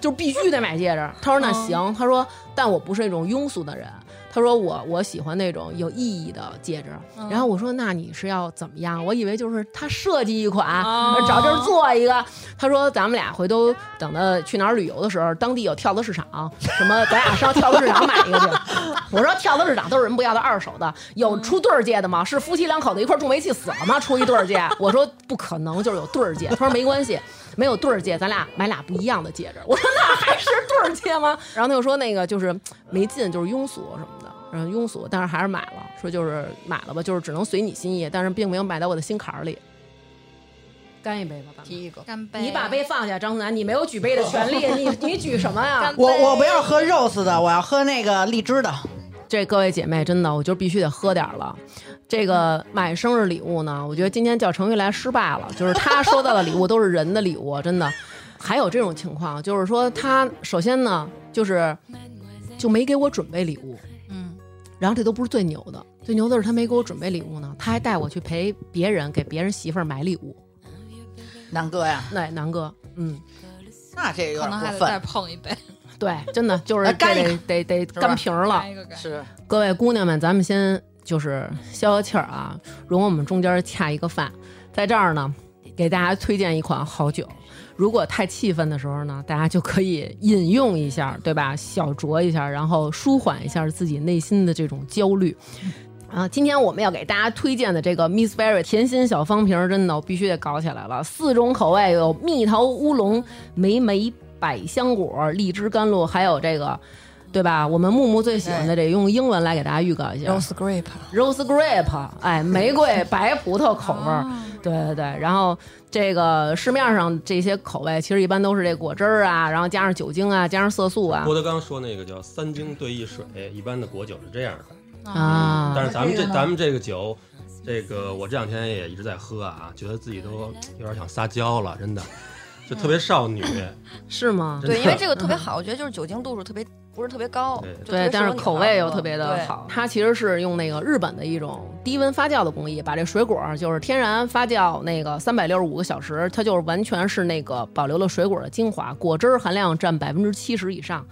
就必须得买戒指。他说那行，他说但我不是那种庸俗的人。他说我我喜欢那种有意义的戒指。嗯然后我说那你是要怎么样？我以为就是他设计一款，哦找地儿做一个。他说咱们俩回头等到去哪儿旅游的时候，当地有跳蚤市场，什么咱俩上跳蚤市场买一个去。[laughs] 我说跳蚤市场都是人不要的二手的，有出对儿戒的吗？是夫妻两口子一块儿中煤气死了吗？出一对儿戒？[laughs] 我说不可能，就是有对儿戒。他说没关系。没有对儿戒，咱俩买俩不一样的戒指。[laughs] 我说那还是对儿戒吗？然后他又说那个就是没劲，就是庸俗什么的，嗯，庸俗，但是还是买了，说就是买了吧，就是只能随你心意，但是并没有买到我的心坎儿里。干一杯吧，爸爸提一个。干杯！你把杯放下，张思楠，你没有举杯的权利，你 [laughs] 你举什么呀我我不要喝 rose 的，我要喝那个荔枝的。这各位姐妹，真的，我就必须得喝点儿了。这个买生日礼物呢，我觉得今天叫程玉来失败了，就是他收到的礼物都是人的礼物，真的。还有这种情况，就是说他首先呢，就是就没给我准备礼物，嗯，然后这都不是最牛的，最牛的是他没给我准备礼物呢，他还带我去陪别人给别人媳妇儿买礼物。南哥呀，对，南哥，嗯，那这有可点过能还得再分。碰一杯，对，真的就 [laughs] 是这干一得得得吧干瓶儿了。是，各位姑娘们，咱们先就是消消气儿啊，容我们中间恰一个饭，在这儿呢，给大家推荐一款好酒。如果太气愤的时候呢，大家就可以引用一下，对吧？小酌一下，然后舒缓一下自己内心的这种焦虑。啊，今天我们要给大家推荐的这个 Miss Berry 甜心小方瓶，真的我必须得搞起来了。四种口味有蜜桃乌龙、莓莓百香果、荔枝甘露，还有这个，对吧？我们木木最喜欢的这个，用英文来给大家预告一下 Rose grape，Rose Grape，哎，[laughs] 玫瑰白葡萄口味儿。对对对，然后这个市面上这些口味，其实一般都是这果汁儿啊，然后加上酒精啊，加上色素啊郭德纲说那个叫三精兑一水，一般的果酒是这样的。啊。但是咱们这咱们这个酒，这个我这两天也一直在喝啊，觉得自己都有点想撒娇了，真的，就特别少女。[laughs] 是吗？对，因为这个特别好，我觉得就是酒精度数特别不是特别高，对但是口味又特别的好。它其实是用那个日本的一种低温发酵的工艺，把这水果儿就是天然发酵那个三百六十五个小时，它就是完全是那个保留了水果的精华，果汁儿含量占百分之七十以上，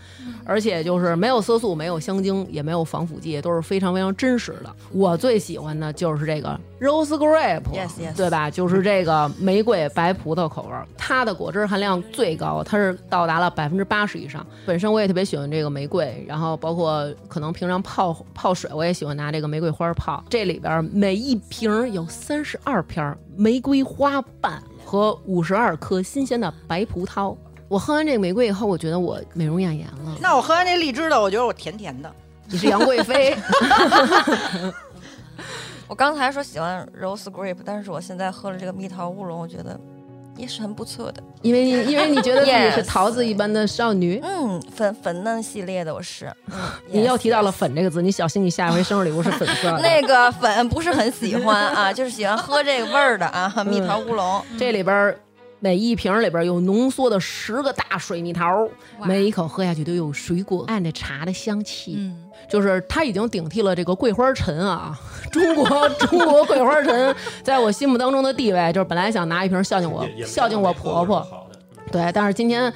而且就是没有色素、没有香精，也没有防腐剂，都是非常非常真实的。我最喜欢的就是这个 rose grape，Yes, yes 对吧？就是这个玫瑰白葡萄口味儿，它的果汁含量最高，它是到达了百分之八十以上。本身我也特别喜欢这个玫瑰，然后包括可能平常泡泡水，我也喜欢拿这个玫瑰花泡。这里边每一瓶有三十二片玫瑰花瓣和五十二颗新鲜的白葡萄。我喝完这个玫瑰以后，我觉得我美容养颜了。那我喝完这荔枝的，我觉得我甜甜的。你是杨贵妃 [laughs] [laughs] [laughs] 我刚才说喜欢 Rose grape，但是我现在喝了这个蜜桃乌龙，我觉得也是很不错的。因为你因为你觉得自己是 [laughs] 桃子一般的少女。嗯，粉粉嫩系列的我是。嗯 [laughs] 你又提到了粉这个字，你小心你下一回生日礼物是粉色的。[laughs] 那个粉不是很喜欢啊，就是喜欢喝这个味儿的啊，蜜桃乌龙。这里边每一瓶里边有浓缩的十个大水蜜桃，每一口喝下去都有水果按着茶的香气。嗯，就是它已经顶替了这个桂花陈啊，[laughs] 中国 [laughs] 中国桂花陈在我心目当中的地位，就是本来想拿一瓶孝敬我孝敬我婆婆，对，但是今天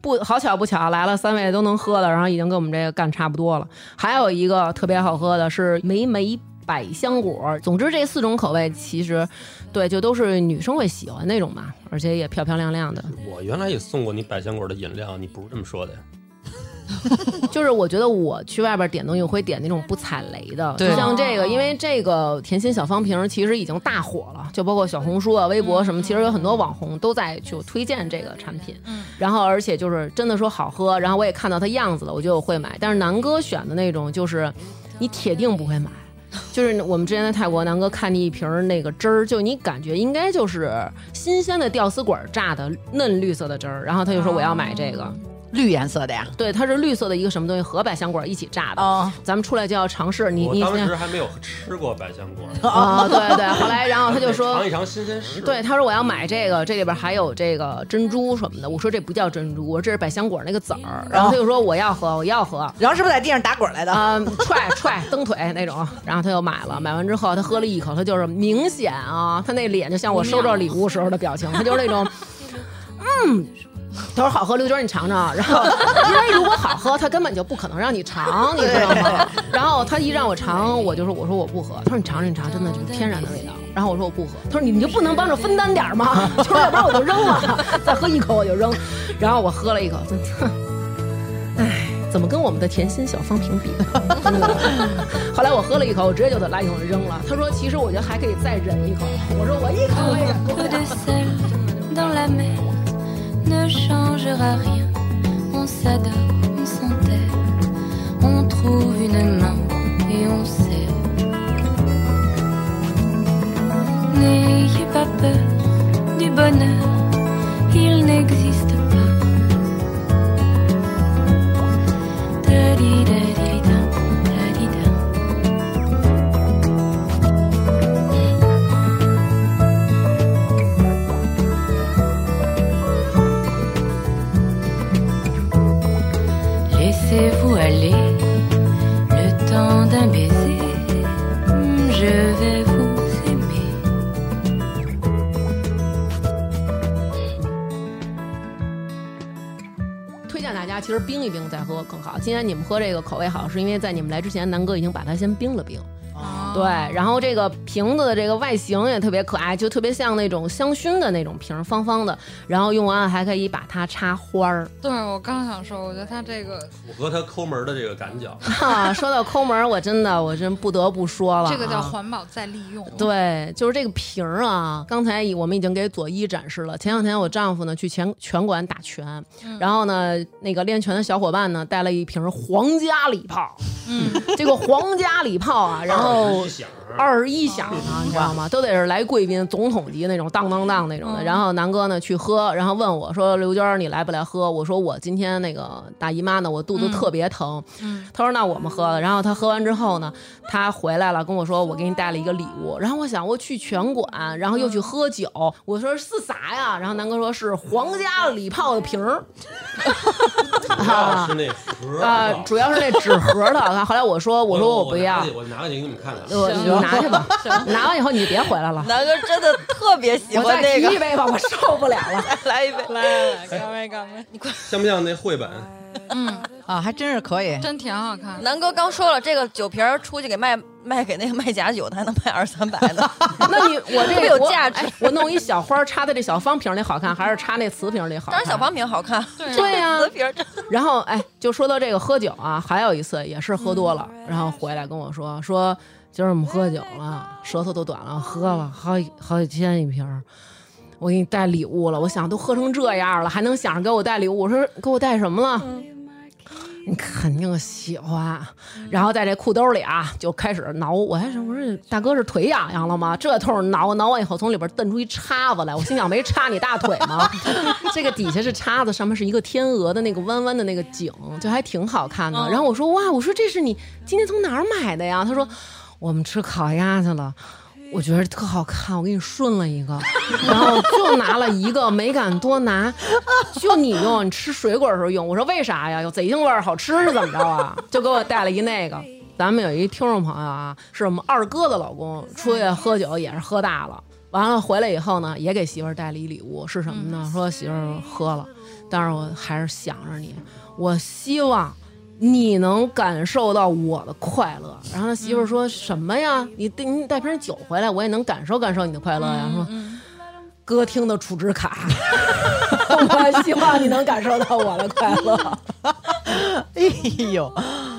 不好巧不巧来了三位都能喝的，然后已经跟我们这个干差不多了。还有一个特别好喝的是莓莓百香果。总之这四种口味其实对就都是女生会喜欢那种嘛，而且也漂漂亮亮的。我原来也送过你百香果的饮料，你不是这么说的呀？[laughs] 就是我觉得我去外边点东西，我会点那种不踩雷的，就像这个，哦因为这个甜心小方瓶其实已经大火了，就包括小红书啊、微博什么，其实有很多网红都在就推荐这个产品。嗯，然后而且就是真的说好喝，然后我也看到它样子了，我觉得我会买。但是南哥选的那种就是你铁定不会买。就是我们之前在泰国，南哥看见一瓶那个汁儿，就你感觉应该就是新鲜的吊丝管榨的嫩绿色的汁儿，然后他就说我要买这个，绿颜色的呀。对，它是绿色的一个什么东西和百香果一起榨的。哦，咱们出来就要尝试，你你我当时还没有吃过百香果，啊 [laughs] [laughs] 对对。后来，然后他就说 [laughs] 尝一，尝新鲜事。对，他说我要买这个，这里边还有这个珍珠什么的。我说这不叫珍珠，我说这是百香果那个籽儿。然后他就说我要喝，我要喝。然后是不是在地上打滚来的？嗯、踹踹蹬腿那种，然后他又买了，买完之后他喝了一口，他就是明显啊，他那脸就像我收着礼物时候的表情，他就是那种，嗯，他说好喝，刘娟你尝尝。然后因为如果好喝，他根本就不可能让你尝，你知道吗？然后他一让我尝，我就说我说我不喝。他说你尝尝你尝，真的就是天然的味道。然后我说我不喝。他说你你就不能帮着分担点吗？[laughs] 就说要不然我就扔了，再喝一口我就扔。然后我喝了一口，真的，唉，怎么跟我们的甜心小方瓶比呢？[laughs] 后来我喝了一口，我直接就在垃圾桶扔了。他说其实我觉得还可以再忍一口。我说我一口我也忍不 peu de 了。Ne changera rien. On s'adore, on s'enterre, on trouve une main et on sait. N'ayez pas peur du bonheur, il n'existe pas. 其实冰一冰再喝更好。今天你们喝这个口味好，是因为在你们来之前，南哥已经把它先冰了冰。啊对，然后这个瓶子的这个外形也特别可爱，就特别像那种香薰的那种瓶儿，方方的。然后用完还可以把它插花儿。对我刚想说，我觉得它这个符合它抠门的这个感觉。哈，说到抠门儿，我真的我真不得不说了啊，这个叫环保再利用。对，就是这个瓶儿啊。刚才我们已经给左一展示了。前两天我丈夫呢去拳拳馆打拳，然后呢，那个练拳的小伙伴呢带了一瓶皇家礼炮。嗯，这个皇家礼炮啊，然后不想二十一响呢，你知道吗？都得是来贵宾、总统级那种当当当那种的。嗯然后南哥呢去喝，然后问我说：“刘娟，你来不来喝？”我说：“我今天那个大姨妈呢，我肚子特别疼。嗯他说：“那我们喝了。”然后他喝完之后呢，他回来了跟我说：“我给你带了一个礼物。”然后我想，我去拳馆，然后又去喝酒，我说是啥呀？然后南哥说是皇家礼炮的瓶儿。主要是那盒啊，主要是那纸盒的。[laughs] 后来我说，我说我不要我拿过去给你们看看。拿去吧，[laughs] 拿完以后你就别回来了。南哥真的特别喜我再欢那个提一，杯吧，我受不了了。[laughs] 来一杯。来来来，干杯干杯！你快像不像那绘本？[laughs] 嗯啊，还真是可以。真挺好看的。南哥刚说了，这个酒瓶儿出去给卖卖给那个卖假酒的，还能卖二三百呢。那你我这有价值我弄一小花插在这小方瓶里好看，还是插那瓷瓶里好看？当然小方瓶好看，对对呀、瓷瓶然后哎，就说到这个喝酒啊，还有一次也是喝多了，然后回来跟我说说今儿我们喝酒了，舌头都短了，喝了好几好几千一瓶儿。我给你带礼物了，我想都喝成这样了，还能想着给我带礼物？我说给我带什么了？你肯定喜欢，然后在这裤兜里啊就开始挠，我还说我说大哥是腿痒痒了吗？这头挠挠完以后，从里边蹬出一叉子来，我心想没插你大腿吗？[laughs] 这个底下是叉子，上面是一个天鹅的那个弯弯的那个颈，就还挺好看的。然后我说哇，我说这是你今天从哪儿买的呀？他说我们吃烤鸭去了。我觉得特好看，我给你顺了一个，然后就拿了一个，没敢多拿，就你用，你吃水果的时候用。我说为啥呀？有贼腥味儿，好吃是怎么着啊？就给我带了一那个。咱们有一听众朋友啊，是我们二哥的老公，出去喝酒也是喝大了，完了回来以后呢，也给媳妇儿带了一礼物，是什么呢？说媳妇儿喝了，但是我还是想着你，我希望。你能感受到我的快乐，然后他媳妇儿说什么呀？你带你带瓶酒回来，我也能感受感受你的快乐呀。说歌厅的储值卡，我希望你能感受到我的快乐。哎呦，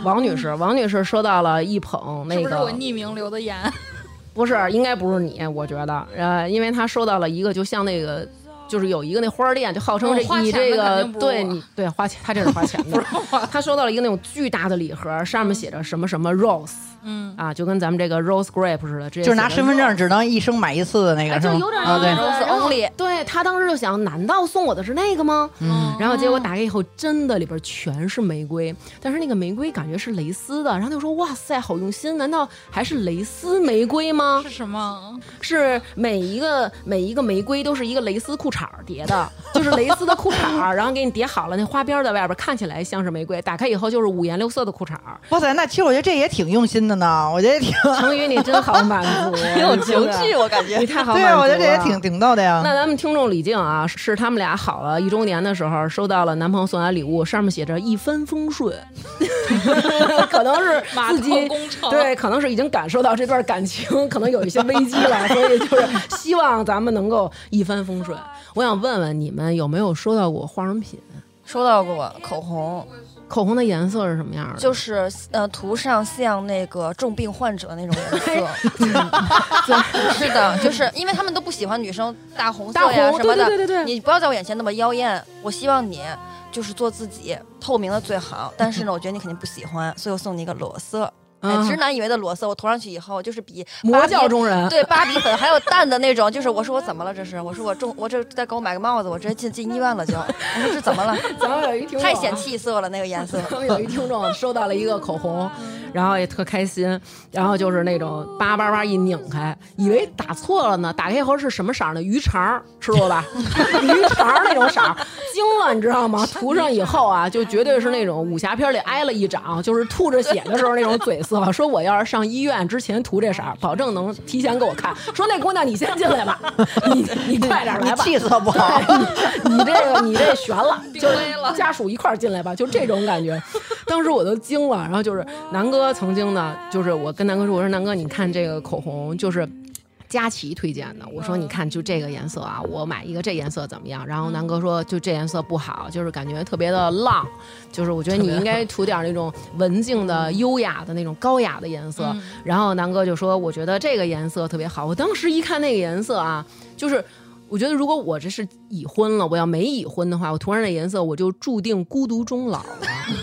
王女士，王女士收到了一捧那个，是不是我匿名留的言？[laughs] 不是，应该不是你，我觉得，呃，因为她收到了一个，就像那个。就是有一个那花店，就号称这哦花以这个对你对花钱，他这是花钱的。[laughs] 他收到了一个那种巨大的礼盒，上面写着什么什么 rose，嗯，啊，就跟咱们这个 rose grape 似的，直接就是拿身份证只能一生买一次的那哎，个，是吗？就有点啊，对意思，对然后 only 对他当时就想，难道送我的是那个吗？嗯，然后结果打开以后，真的里边全是玫瑰，但是那个玫瑰感觉是蕾丝的，然后他就说：“哇塞，好用心！难道还是蕾丝玫瑰吗是？什么？是每一个每一个玫瑰都是一个蕾丝裤衩叠的，就是蕾丝的裤衩，然后给你叠好了，那花边在外边看起来像是玫瑰，打开以后就是五颜六色的裤衩。哇塞，那其实我觉得这也挺用心的呢，我觉得挺 [laughs] 成语你真好满足，[laughs] 挺有情趣，我感觉你。太好对啊，满足了。我觉得这也挺挺逗的呀。那咱们听众李静啊，是他们俩好了一周年的时候，收到了男朋友送来礼物，上面写着一帆风顺，[laughs] 可能是码头自己工程对，可能是已经感受到这段感情可能有一些危机了，所以就是希望咱们能够一帆风顺。我想问问你们有没有收到过化妆品？收到过口红，口红的颜色是什么样的？就是呃涂上像那个重病患者那种颜色。[laughs] 是的，就是因为他们都不喜欢女生大红色，呀什么的，对对对对对，你不要在我眼前那么妖艳。我希望你就是做自己，透明的最好。但是呢，我觉得你肯定不喜欢，所以我送你一个裸色。哎，啊直男以为的裸色，我涂上去以后就是比魔教中人。对芭比粉还有淡的那种，就是我说我怎么了？这是我说我中我这再给我买个帽子，我直接进进医院了就。我说这怎么了？咱们有一听太显气色了那个颜色。有一听众收到了一个口红，然后也特开心，然后就是那种叭叭叭一拧开，以为打错了呢，打开以后是什么色儿呢？鱼肠儿，吃过吧？[laughs] 鱼肠儿那种色儿，惊了，你知道吗？涂上以后啊，就绝对是那种武侠片里挨了一掌，就是吐着血的时候那种嘴色。说我要是上医院之前涂这色儿，保证能提前给我看。说那姑娘你先进来吧，你 [laughs] 你快点来吧。气色不好，你 [laughs] 你这个你这悬了，就危了家属一块儿进来吧，就这种感觉。当时我都惊了，然后就是南哥曾经呢，就是我跟南哥说，我说南哥你看这个口红就是。佳琪推荐的，我说你看就这个颜色啊，我买一个这颜色怎么样？然后南哥说就这颜色不好，就是感觉特别的浪，就是我觉得你应该涂点那种文静的、优雅的那种高雅的颜色。然后南哥就说我觉得这个颜色特别好。我当时一看那个颜色啊，就是我觉得如果我这是已婚了，我要没已婚的话，我涂上那颜色，我就注定孤独终老了，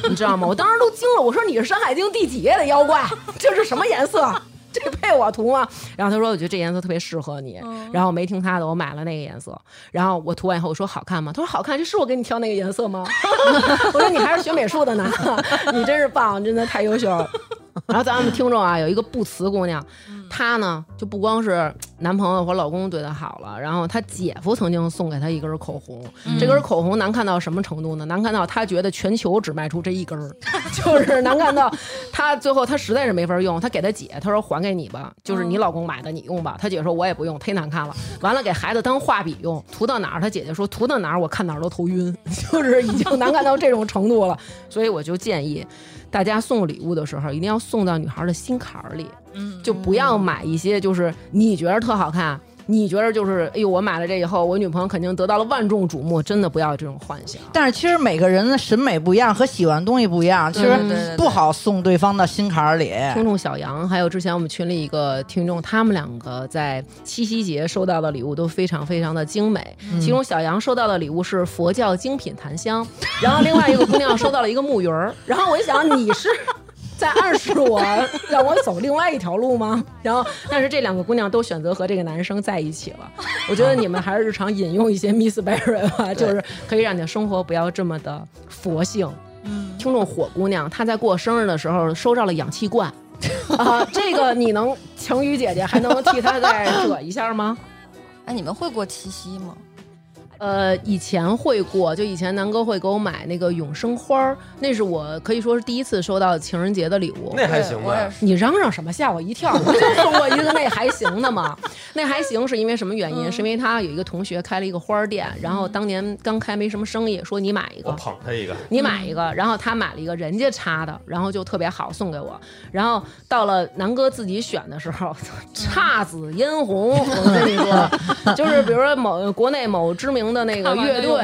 你知道吗？我当时都惊了，我说你是《山海经》第几页的妖怪？这是什么颜色？这配我涂吗？然后他说我觉得这颜色特别适合你，然后我没听他的，我买了那个颜色。然后我涂完以后我说好看吗？他说好看，这是我给你挑那个颜色吗？[laughs] 我说你还是学美术的呢，[laughs] 你真是棒，真的太优秀了。[laughs] 然后咱们听众啊，有一个不辞姑娘，她呢就不光是男朋友或老公对她好了，然后她姐夫曾经送给她一根口红，这根口红难看到什么程度呢？难看到她觉得全球只卖出这一根儿，[laughs] 就是难看到她最后她实在是没法用，她给她姐，她说还给你吧，就是你老公买的，你用吧。她姐说我也不用，忒难看了。完了给孩子当画笔用，涂到哪儿，她姐姐说涂到哪儿我看哪儿都头晕，[laughs] 就是已经难看到这种程度了。所以我就建议。大家送礼物的时候，一定要送到女孩的心坎儿里，嗯，就不要买一些就是你觉得特好看，你觉得就是哎呦我买了这以后，我女朋友肯定得到了万众瞩目，真的不要有这种幻想。但是其实每个人的审美不一样和喜欢的东西不一样，其嗯实不好送对方的心坎儿里。听众小杨，还有之前我们群里一个听众，他们两个在七夕节收到的礼物都非常非常的精美。其中小杨收到的礼物是佛教精品檀香，然后另外一个姑娘收到了一个木鱼儿。然后我一想，你是在暗示我让我走另外一条路吗？[laughs] 然后，但是这两个姑娘都选择和这个男生在一起了。我觉得你们还是日常引用一些 Miss Berry 吧，就是可以让你的生活不要这么的佛性。嗯，听众火姑娘，她在过生日的时候收到了氧气罐，[laughs] 啊，这个你能晴雨姐姐还能替她再惹一下吗？[laughs] 哎，你们会过七夕吗？呃，以前会过，就以前南哥会给我买那个永生花儿，那是我可以说是第一次收到情人节的礼物。那还行吧？你嚷嚷什么？吓我一跳！[laughs] 我就送过一个那还行的嘛。[laughs] 那还行是因为什么原因？是因为他有一个同学开了一个花儿店，然后当年刚开没什么生意，说你买一个我个，捧他一个，你买一个，然后他买了一个人家插的，然后就特别好送给我。然后到了南哥自己选的时候，[laughs] 姹紫嫣红，我跟你说，就是比如说某国内某知名的那个乐队，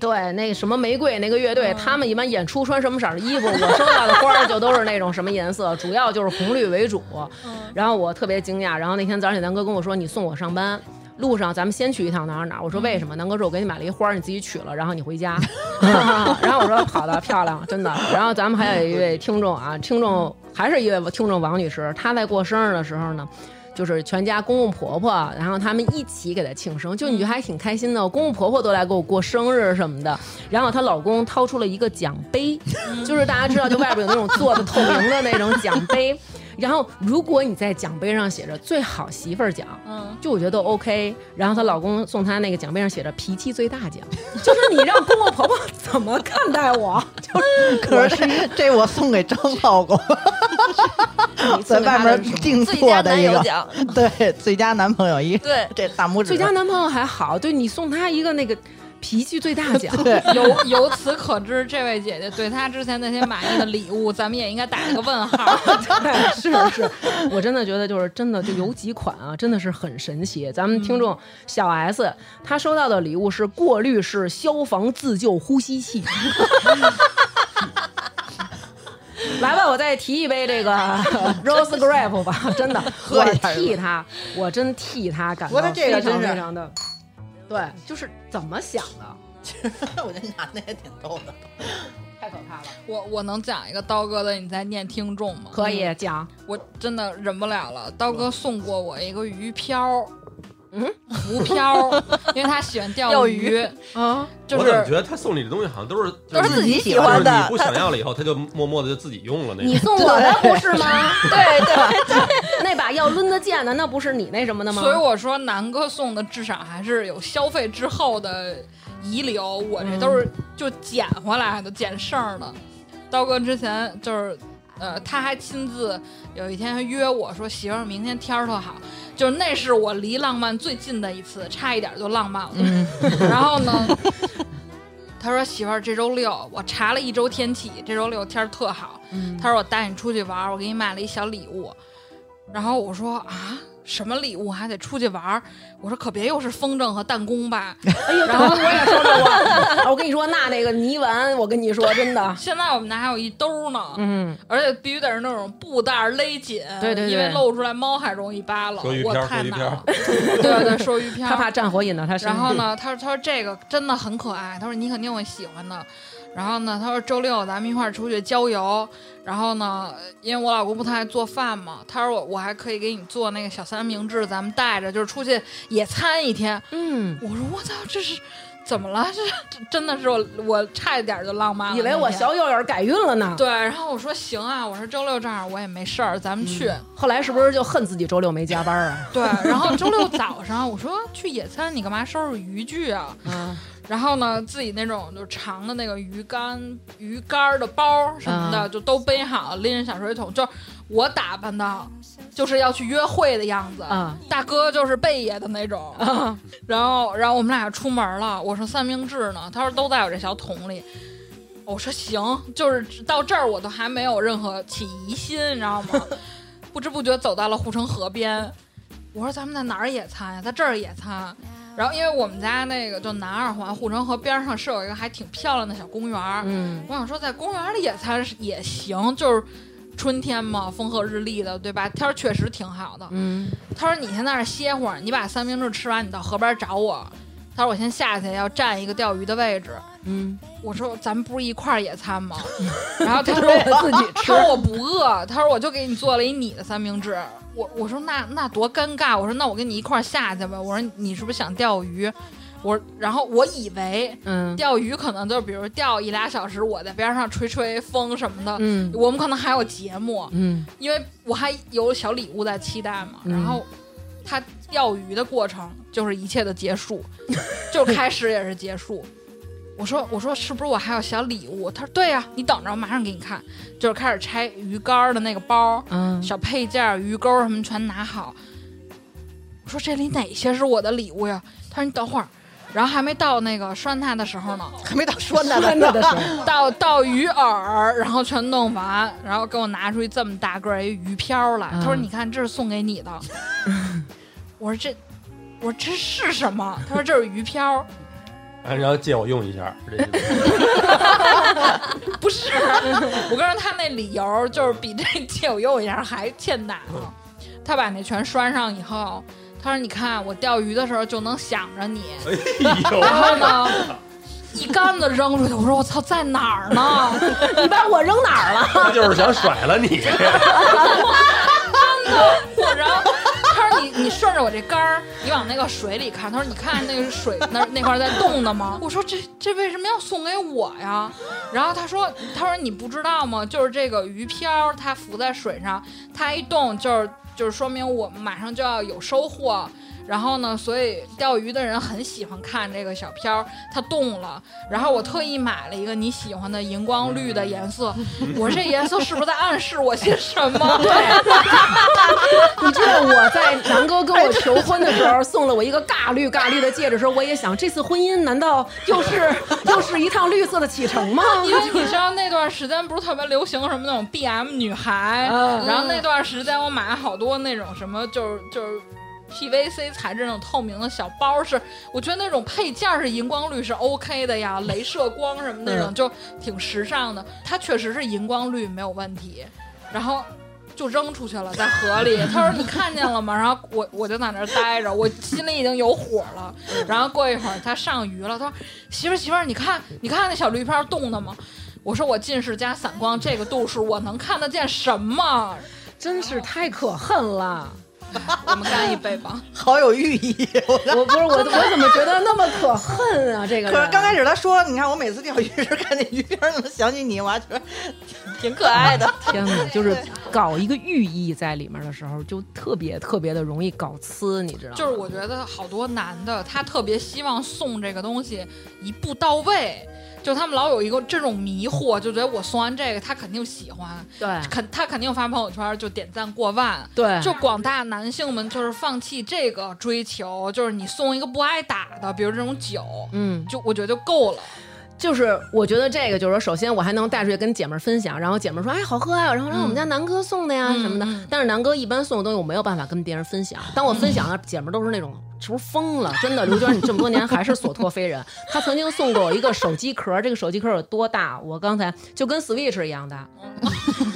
对，那什么玫瑰那个乐队，嗯他们一般演出穿什么色的衣服，我收到的花儿就都是那种什么颜色，主要就是红绿为主。嗯然后我特别惊讶，然后那天早上起南哥跟我说，你送我上班。路上咱们先去一趟哪儿哪儿？我说为什么？南哥说我给你买了一花儿，你自己取了，然后你回家。[laughs] 然后我说好的，漂亮，真的。然后咱们还有一位听众啊，听众还是一位听众王女士，她在过生日的时候呢。就是全家公公婆婆，然后他们一起给她庆生，就你觉得还挺开心的。公公婆婆都来给我过生日什么的，然后她老公掏出了一个奖杯，[laughs] 就是大家知道，就外边有那种做的透明的那种奖杯。然后，如果你在奖杯上写着“最好媳妇儿奖”，嗯，就我觉得都 OK。然后她老公送她那个奖杯上写着“脾气最大奖”，[laughs] 就是你让公公婆婆怎么看待我？[laughs] 就是可是这这我送给张老公，[laughs] 你在外面定最佳男做的一个，友奖，对，最佳男朋友一对，这大拇指，最佳男朋友还好，对你送他一个那个脾气最大奖。[laughs] 对，由由此可知，这位姐姐对她之前那些满意的礼物，咱们也应该打一个问号。[laughs] 对，是是，我真的觉得就是真的就有几款啊，真的是很神奇。咱们听众小 S，她收到的礼物是过滤式消防自救呼吸器。[laughs] 来吧，我再提一杯这个 Rose Grape 吧，真的，我替他，我真替他感到非常非常的，对，就是怎么想的，其 [laughs] 实我觉得男的也挺逗的。太可怕了。我我能讲一个刀哥的，你在念听众吗？可以讲，我真的忍不了了。刀哥送过我一个鱼漂，嗯，浮漂，[laughs] 因为他喜欢钓钓鱼，啊，就是我怎么觉得他送你的东西好像都是都是自己喜欢的你不想要了以后，他就默默的就自己用了那你。送我的不是吗？对对，[laughs] 那把要抡的剑的，那不是你那什么的吗？所以我说南哥送的至少还是有消费之后的遗留，我这都是就捡回来的，捡剩儿的。刀哥之前就是。呃，他还亲自有一天约我说：“媳妇儿，明天天儿特好。”就是那是我离浪漫最近的一次，差一点就浪漫了。[laughs] 然后呢，他说：“媳妇儿，这周六我查了一周天气，这周六天儿特好。嗯他说我带你出去玩儿，我给你买了一小礼物。然后我说啊，什么礼物还得出去玩儿？我说可别又是风筝和弹弓吧。哎呦，[laughs] 然后我也说说我。我跟你说，那那个泥丸，我跟你说，真的，[laughs] 现在我们那还有一兜呢，嗯，而且必须得是那种布袋儿勒紧，对对对因为露出来猫还容易扒拉。说鱼漂我太说鱼漂难了，对对，说鱼片。他怕战火引到他身上。然后呢，他说他说这个真的很可爱，他说你肯定会喜欢的。然后呢，他说周六咱们一块儿出去郊游。然后呢，因为我老公不太爱做饭嘛，他说我我还可以给你做那个小三明治，咱们带着就是出去野餐一天。嗯，我说我操，这是怎么了？[laughs] 这这真的是我我差一点就浪漫了。以为我小友友改运了呢。对，然后我说行啊，我说周六正好我也没事儿，咱们去。后来是不是就恨自己周六没加班啊？对，然后周六早上我说去野餐，你干嘛收拾渔具啊？嗯，[laughs] 然后呢，自己那种就长的那个鱼竿、鱼竿儿的包什么的，嗯就都背好，拎着小水桶。就我打扮的，就是要去约会的样子。啊大哥就是贝爷的那种。然后，然后我们俩出门了。我说三明治呢？他说都在我这小桶里。我说行，就是到这儿我都还没有任何起疑心，你知道吗？[laughs] 不知不觉走到了护城河边。我说咱们在哪儿野餐呀？在这儿野餐。然后因为我们家那个就南二环护城河边上是有一个还挺漂亮的小公园我想说在公园里野餐也行，就是春天嘛，风和日丽的，对吧？天儿确实挺好的。嗯他说你先在那儿歇会儿，你把三明治吃完，你到河边找我。他说我先下去要占一个钓鱼的位置。嗯，我说咱们不是一块儿野餐吗？[laughs] 然后他说为了自己吃他说我不饿，他说我就给你做了一你的三明治。我我说那那多尴尬，我说那我跟你一块儿下去吧。我说你是不是想钓鱼？我然后我以为嗯钓鱼可能就比如钓一俩小时，我在边上吹吹风什么的。嗯我们可能还有节目，嗯因为我还有小礼物在期待嘛。嗯然后他钓鱼的过程就是一切的结束，[laughs] 就开始也是结束。我说我说是不是我还有小礼物？他说对呀、你等着，我马上给你看。就是开始拆鱼竿的那个包，嗯，小配件、鱼钩什么全拿好。我说这里哪些是我的礼物呀？他说你等会儿。然后还没到那个拴它的时候呢，还没到拴它的的时候，到到鱼饵，然后全弄完，然后给我拿出一这么大个儿一鱼漂来。他说：“嗯你看，这是送给你的。[laughs] ”我说：“这，我说这是什么？”他说：“这是鱼漂。哎然后借我用一下，这意思 [laughs] 不是，我跟你说，他那理由就是比这借我用一下还欠打呢。他把那全拴上以后，他说：“你看，我钓鱼的时候就能想着你。”哎，然后呢，一竿子扔出去。我说：“我操，在哪儿呢？” [laughs] 你把我扔哪儿了？他就是想甩了你。我然后他说你你顺着我这杆儿，你往那个水里看。他说你看那个水那那块在动的吗？我说这这为什么要送给我呀？然后他说他说你不知道吗？就是这个鱼漂它浮在水上，它一动就是就是说明我们马上就要有收获。然后呢，所以钓鱼的人很喜欢看这个小漂，它动了。然后我特意买了一个你喜欢的荧光绿的颜色，[laughs] 我这颜色是不是在暗示我些什么？对，[laughs] 你知道我在南哥跟我求婚的时候送了我一个尬绿尬绿的戒指的时候，我也想这次婚姻难道又是 [laughs] 又是一趟绿色的启程吗？因为你知道那段时间不是特别流行什么那种 BM 女孩，嗯然后那段时间我买了好多那种什么就是就是 PVC 材质那种透明的小包是，我觉得那种配件是荧光绿是 OK 的呀，[laughs] 镭射光什么那种嗯就挺时尚的，它确实是荧光绿没有问题，然后。就扔出去了，在河里。[laughs] 他说：“你看见了吗？”然后我我就在那儿待着，我心里已经有火了。然后过一会儿他上鱼了，他说：“媳妇儿媳妇儿，你看你看那小绿漂动的吗？”我说：“我近视加散光这个度数，我能看得见什么？真是太可恨了！[laughs] 我们干一杯吧。好有寓意。我我不是我，我怎么觉得那么可恨啊？这个可是刚开始他说，你看我每次钓鱼时看见鱼片儿能想起你，我还觉得挺可爱的。[laughs] 天哪，就是搞一个寓意在里面的时候，就特别特别的容易搞呲，你知道吗？就是我觉得好多男的，他特别希望送这个东西一步到位，就他们老有一个这种迷惑，就觉得我送完这个他肯定喜欢，对肯他肯定发朋友圈就点赞过万。对，就广大男性们就是放弃这个追求，就是你送一个不挨打的，比如这种酒，嗯，就我觉得就够了。就是我觉得这个就是说，首先我还能带出去跟姐妹儿分享，然后姐妹儿说哎好喝啊、然后让我们家南哥送的呀、嗯什么的。嗯但是南哥一般送的东西我没有办法跟别人分享，当我分享的姐们儿都是那种是不是疯了？真的，刘娟你这么多年还是所托非人。他曾经送过我一个手机壳，这个手机壳有多大？我刚才就跟 Switch 一样大，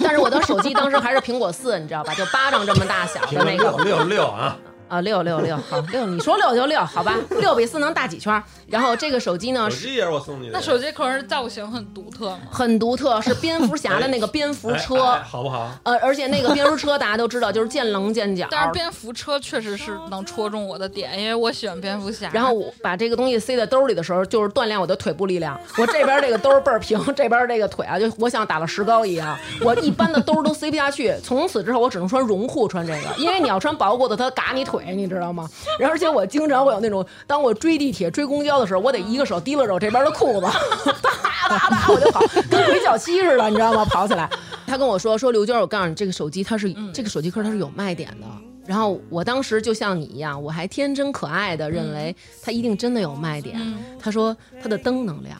但是我的手机当时还是苹果四，你知道吧？就巴掌这么大小的那个。六六六啊，啊，六六六，好六，你说六就六，好吧，六比四能大几圈儿？然后这个手机呢是手机也是我送你的。那手机壳造型很独特吗？很独特，是蝙蝠侠的那个蝙蝠哎车。哎好不好？呃，而且那个蝙蝠车大家都知道，就是见棱见角。但是蝙蝠车确实是能戳中我的点，因为我喜欢蝙蝠侠。然后我把这个东西塞在兜里的时候，就是锻炼我的腿部力量。我这边这个兜倍儿平，[laughs] 这边这个腿啊，就我像打了石膏一样。我一般的兜都塞不下去，从此之后我只能穿绒裤穿这个，因为你要穿薄裤子，它嘎你腿，你知道吗？然后而且我经常会有那种，当我追地铁、追公交的时候，我得一个手提了着我这边的裤子，[laughs] 哒哒哒我就跑，跟鬼脚七似的，你知道吗？跑起来。他跟我说说刘娟，我告诉你，这个手机它是、这个手机壳它是有卖点的。然后我当时就像你一样，我还天真可爱的认为它一定真的有卖点。他说它的灯能亮，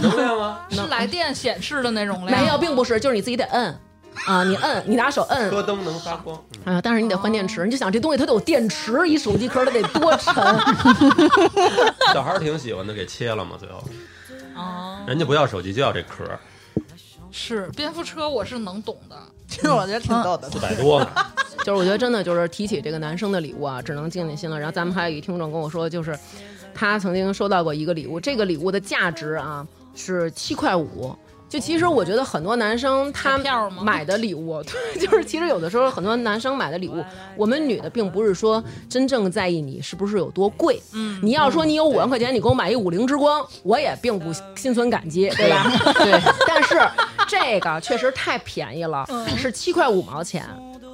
能亮吗？[laughs] 是来电显示的那种亮，没有，并不是，就是你自己得摁啊，你摁，你拿手摁车灯能发光。嗯啊，但是你得换电池。你就想这东西它得有电池，一手机壳它得多沉。[laughs] 小孩儿挺喜欢的，给切了嘛，最后哦，人家不要手机，就要这壳儿，是蝙蝠车，我是能懂的。[laughs] 其实我觉得挺逗的。四百多呢。[laughs] 就是我觉得真的就是提起这个男生的礼物啊，只能静静心了。然后咱们还有一个听众跟我说，就是他曾经收到过一个礼物，这个礼物的价值啊是七块五。就其实我觉得很多男生他彩票吗买的礼物，对，[laughs] 就是其实有的时候很多男生买的礼物，我们女的并不是说真正在意你是不是有多贵。嗯，你要说你有五万块钱，你给我买一五菱之光，我也并不心存感激，对吧？[laughs] 对，但是这个确实太便宜了，是七块五毛钱。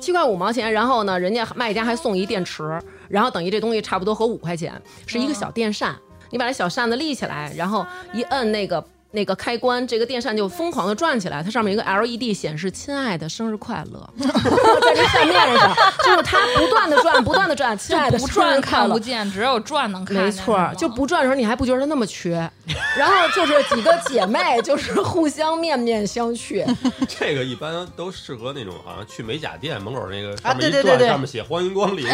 七块五毛钱，然后呢，人家卖家还送一电池，然后等于这东西差不多合五块钱，是一个小电扇。你把这小扇子立起来，然后一摁那个那个开关，这个电扇就疯狂的转起来，它上面有一个 LED 显示“亲爱的，生日快乐”，[laughs] 在这扇面上，就是它不断的转，不断的转，亲爱的，不生日快乐转看不。见，只有转能看。没错儿，就不转的时候你还不觉得它那么缺，然后就是几个姐妹就是互相面面相觑，[laughs] 这个一般都适合那种好像去美甲店门口那个啊上面对对上面写欢迎光临。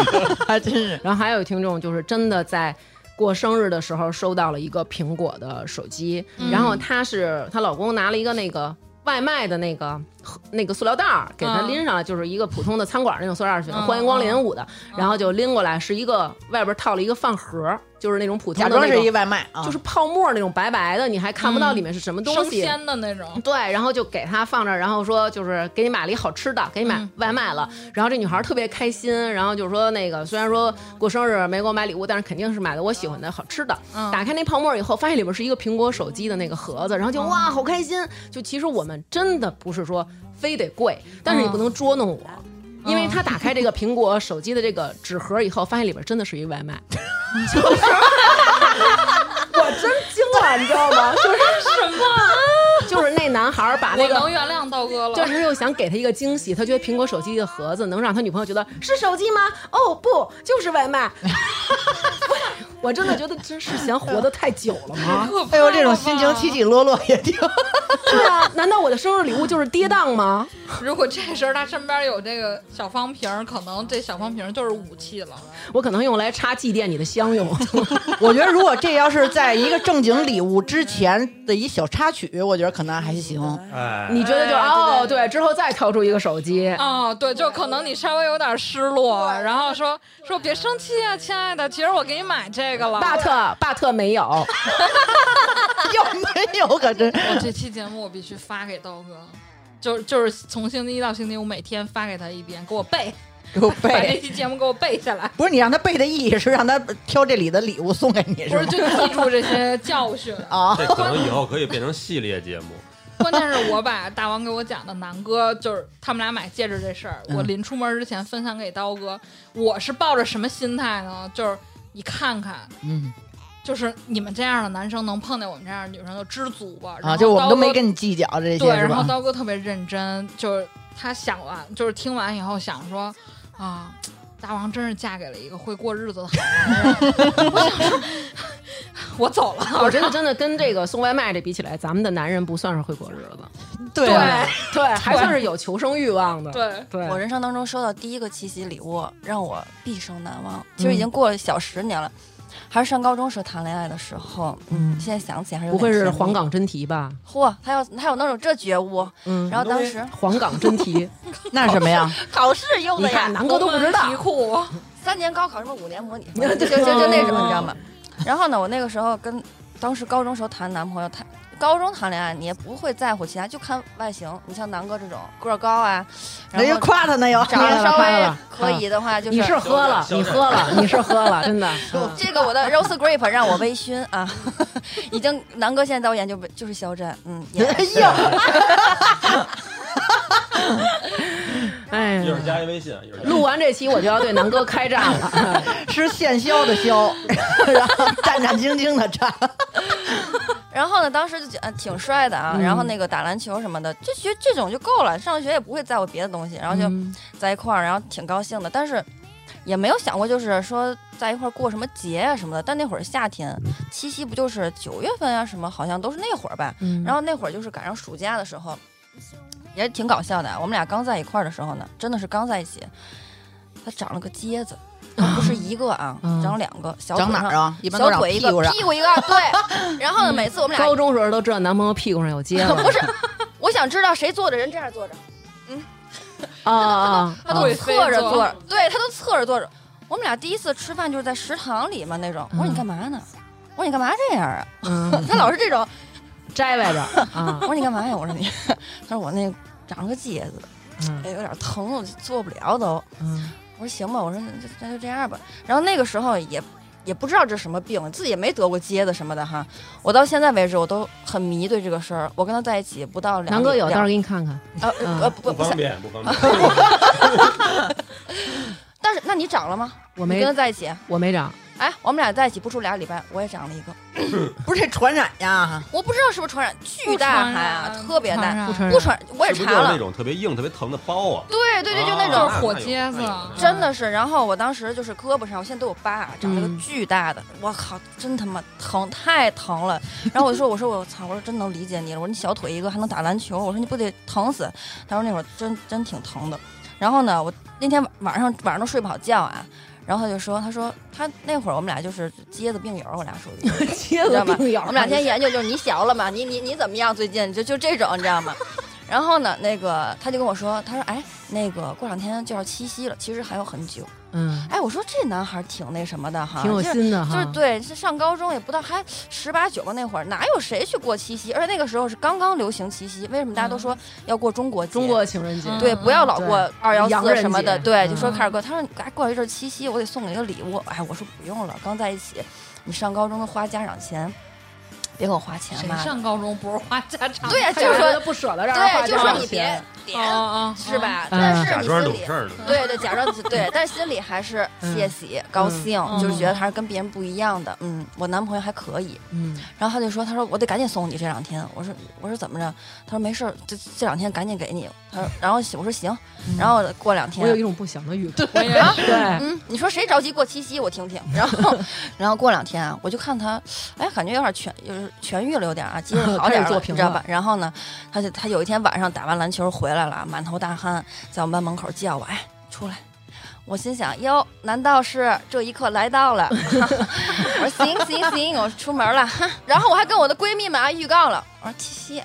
[laughs] 还真是。然后还有听众就是真的在过生日的时候收到了一个苹果的手机，然后她是她老公拿了一个那个。外卖的那个那个塑料袋儿给她嗯拎上来，就是一个普通的餐馆那种塑料袋儿，欢迎光临五的，然后就拎过来，是一个外边套了一个饭盒儿，就是那种普通假装是的那种一外卖啊，就是泡沫那种白白的，你还看不到里面是什么东生西。鲜的那种。对，然后就给他放这，然后说就是给你买了一好吃的，给你买嗯外卖了。然后这女孩特别开心，然后就是说那个虽然说过生日没给我买礼物，但是肯定是买的我喜欢的好吃的。嗯打开那泡沫以后，发现里面是一个苹果手机的那个盒子，然后就哇好开心。就其实我们真的不是说非得贵，但是你不能捉弄我。因为他打开这个苹果手机的这个纸盒以后，发现里边真的是一外卖，就 [laughs] 是我真惊了，你知道吗？就是什么？就是那男孩把那个能原谅刀哥了。就是又想给他一个惊喜，他觉得苹果手机的盒子能让他女朋友觉得是手机吗？哦，不，就是外卖。[laughs] 我真的觉得真是嫌活得太久了吗？哎呦，这种心情起起落落也挺。[laughs] 对啊，难道我的生日礼物就是跌宕吗？[laughs] 如果这时候他身边有这个小方瓶儿，可能这小方瓶儿就是武器了。我可能用来插祭奠你的香用。我觉得如果这要是在一个正经礼物之前的一小插曲，我觉得可能还行。哎，你觉得就哎哦，对。对对，之后再掏出一个手机，哦，对，就可能你稍微有点失落，然后说说别生气啊，亲爱的，其实我给你买这个了。巴特巴特没有，[laughs] 有没有？可真我这期节目我必须发给刀哥，就就是从星期一到星期五每天发给他一遍，给我背，给我把这。期节目给我背下来。不是你让他背的意义是让他挑这里的礼物送给你，是不是，就记住这些教训。[laughs] 啊，这可能以后可以变成系列节目。关键是我把大王给我讲的南哥，就是他们俩买戒指这事儿，嗯我临出门之前分享给刀哥。我是抱着什么心态呢？就是你看看，嗯就是你们这样的男生能碰见我们这样的女生就知足吧。然啊，后就我们都没跟你计较这些，对，然后？刀哥特别认真，就是他想完，就是听完以后想说啊。大王真是嫁给了一个会过日子的好男人，[laughs] 我想说，[laughs] 我走了。我觉得真的跟这个送外卖这比起来，咱们的男人不算是会过日子，对对，还算是有求生欲望的。对，对，我人生当中收到第一个七夕礼物，让我毕生难忘。其实已经过了小十年了，还是上高中时谈恋爱的时候。嗯，现在想起来还是不会是黄？冈真题吧？嚯，他有他有那种这觉悟。嗯，然后当时黄冈真题，[laughs] 那是什么呀？考试用的呀南哥都不知道题。库，三年高考什么五年模拟，[laughs] 就就就那什么，你知道吗？然后呢，我那个时候跟当时高中时候谈男朋友，谈高中谈恋爱，你也不会在乎其他，就看外形。你像南哥这种个儿高啊，然人家后夸他呢又。长得稍微可以的话，就是你是喝了，你喝了，你是喝了，真的。[laughs] 嗯这个我的 rose grape 让我微醺啊，[laughs] 已经南哥现在在我眼就就是肖战，嗯，[laughs] 哎呀，哎一会儿，加一微信，一会儿录完这期我就要对南哥开战了。是现削的削，然后战战兢兢的战。然后呢，当时就觉得挺帅的啊，嗯然后那个打篮球什么的，就觉得这种就够了，上学也不会在乎别的东西，然后就嗯在一块儿，然后挺高兴的，但是也没有想过就是说在一块儿过什么节啊什么的。但那会儿夏天，七夕不就是九月份啊什么，好像都是那会儿吧。嗯然后那会儿就是赶上暑假的时候，也挺搞笑的。我们俩刚在一块儿的时候呢，真的是刚在一起，他长了个疖子，不是一个啊，嗯长两个，小腿上长哪儿啊？一般小腿一个，屁股。屁股一个，对。[laughs] 然后呢，每次我们俩高中时候都知道男朋友屁股上有 [laughs] 疖子，不是，我想知道谁坐着人这样坐着，啊啊 [laughs] 他都侧着坐坐着，对他都侧着坐着。我们俩第一次吃饭就是在食堂里嘛那种。我说嗯你干嘛呢？我说你干嘛这样啊？嗯，他老是这种。摘歪着啊我，说你干嘛呀？我说你，他说我那长了个疖子，嗯哎，有点疼，我就做不了都。嗯我说行吧，我说那就那就这样吧。然后那个时候也也不知道这是什么病，自己也没得过疖子什么的哈。我到现在为止我都很迷对这个事儿。我跟他在一起不到两南哥有，到时候给你看看。呃嗯呃不不，不方便，不方便。[laughs] 但是那你长了吗？我没跟他，在一起？我没长。哎，我们俩在一起不出俩礼拜，我也长了一个，[coughs] 不是这传染呀？我不知道是不是传染，巨大还啊，特别大，不传染不传，我也查了那，种特别硬、特别疼的包啊？对对对，就那啊种就是火疖子真的是，然后我当时就是胳膊上，我现在都有疤，长了个嗯巨大的，我靠，真他妈疼，太疼了。然后我就说，我说我操，我说真能理解你了，我说你小腿一个还能打篮球，我说你不得疼死？他说那会儿真真挺疼的。然后呢，我那天晚上晚上都睡不好觉啊。然后他就说，他说他那会儿我们俩就是疖子病友，我俩属于。[laughs] 疖知道吗？子病友，我们俩天天研究，就是你小了嘛，你你你怎么样？最近就就这种，你知道吗？然后呢，那个他就跟我说，他说，哎，那个过两天就要七夕了，其实还有很久。嗯，哎，我说这男孩挺那什么的哈，挺有心的哈。就是对，是上高中也不到，还十八九个那会儿，哪有谁去过七夕？而且那个时候是刚刚流行七夕，为什么大家都说要过中国节？中国情人节，对，不要老过对二幺四什么的，对，就说嗯开始过。他说：“哎，过一阵七夕，我得送你个礼物。”哎，我说不用了，刚在一起，你上高中都花家长钱，别给我花钱谁嘛。上高中不是花家长？对呀、他就是说不舍得让人花对，就家说你别点，哦是？吧？嗯但是假装你心里懂事儿呢。对对，假装对，但是心里还是窃喜、高兴，嗯就是觉得还是跟别人不一样的。嗯，我男朋友还可以。嗯，然后他就说：“他说我得赶紧送你这两天。”我说：“我说怎么着？”他说：“没事儿，这这两天赶紧给你。”他说：“然后我说行。[laughs] ”然后过两天我有一种不祥的预感。[laughs] 我也啊。对，嗯，你说谁着急过七夕？我听听。然后，然后过两天啊，我就看他，哎，感觉有点痊，就是痊愈了，有点啊，接着 [laughs] 好点你知道吧？然后呢，他就他有一天晚上打完篮球回来了，满头大汗，在我们班门口叫我，哎，出来。我心想，哟，难道是这一刻来到了？[laughs] 我说行行行，我出门了。然后我还跟我的闺蜜们啊预告了，我说七夕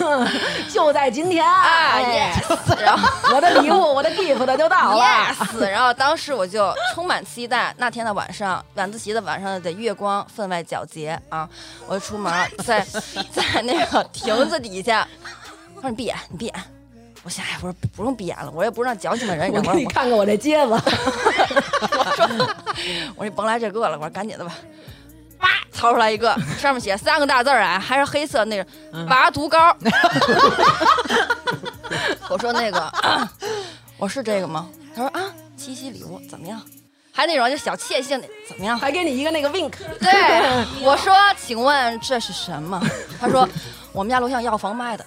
[laughs] 就在今天啊哎，yes，[laughs] 然后我的礼物，我的 gift 就到了。Yes，然后当时我就充满期待。那天的晚上，晚自习的晚上的月光分外皎洁啊！我就出门，在在那个亭子底下，他说你闭眼，你闭眼。我想，哎，我说不用闭眼了，我也不是那矫情的人，[laughs] 你我知道吗？给你看看我这结巴，我说你甭来这个了，我说赶紧的吧。叭，掏出来一个，上面写三个大字儿啊，还是黑色那个拔毒膏。[laughs] 我说那个，我是这个吗？他说啊，七夕礼物怎么样？还那种就小窃性的怎么样？还给你一个那个 wink。[laughs] 对，我说，请问这是什么？他说，我们家楼下药房卖的，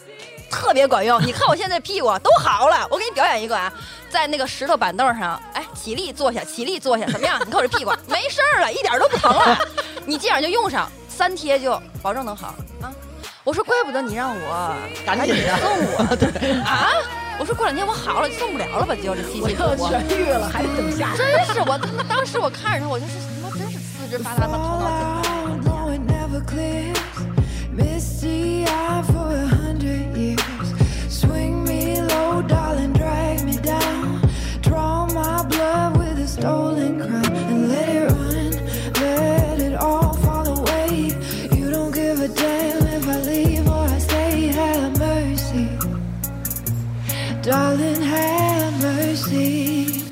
特别管用。你看我现在屁股都好了，我给你表演一个啊，在那个石头板凳上，哎，起立坐下，起立坐下，怎么样？你看我这屁股没事儿了，一点都不疼了。你这样就用上，三贴就保证能好啊。我说，怪不得你让我赶紧的送我，[laughs] 对啊。我说过两天我好了，送不了了吧？就这七我要夕礼物。痊愈了，还得等下。真是我他妈当时我看着他，我就是他妈真是四肢发达，的头脑 stolen crown and let it run, let it all fall away. You don't give a damn if I leave or I stay. Have mercy, darling, have mercy.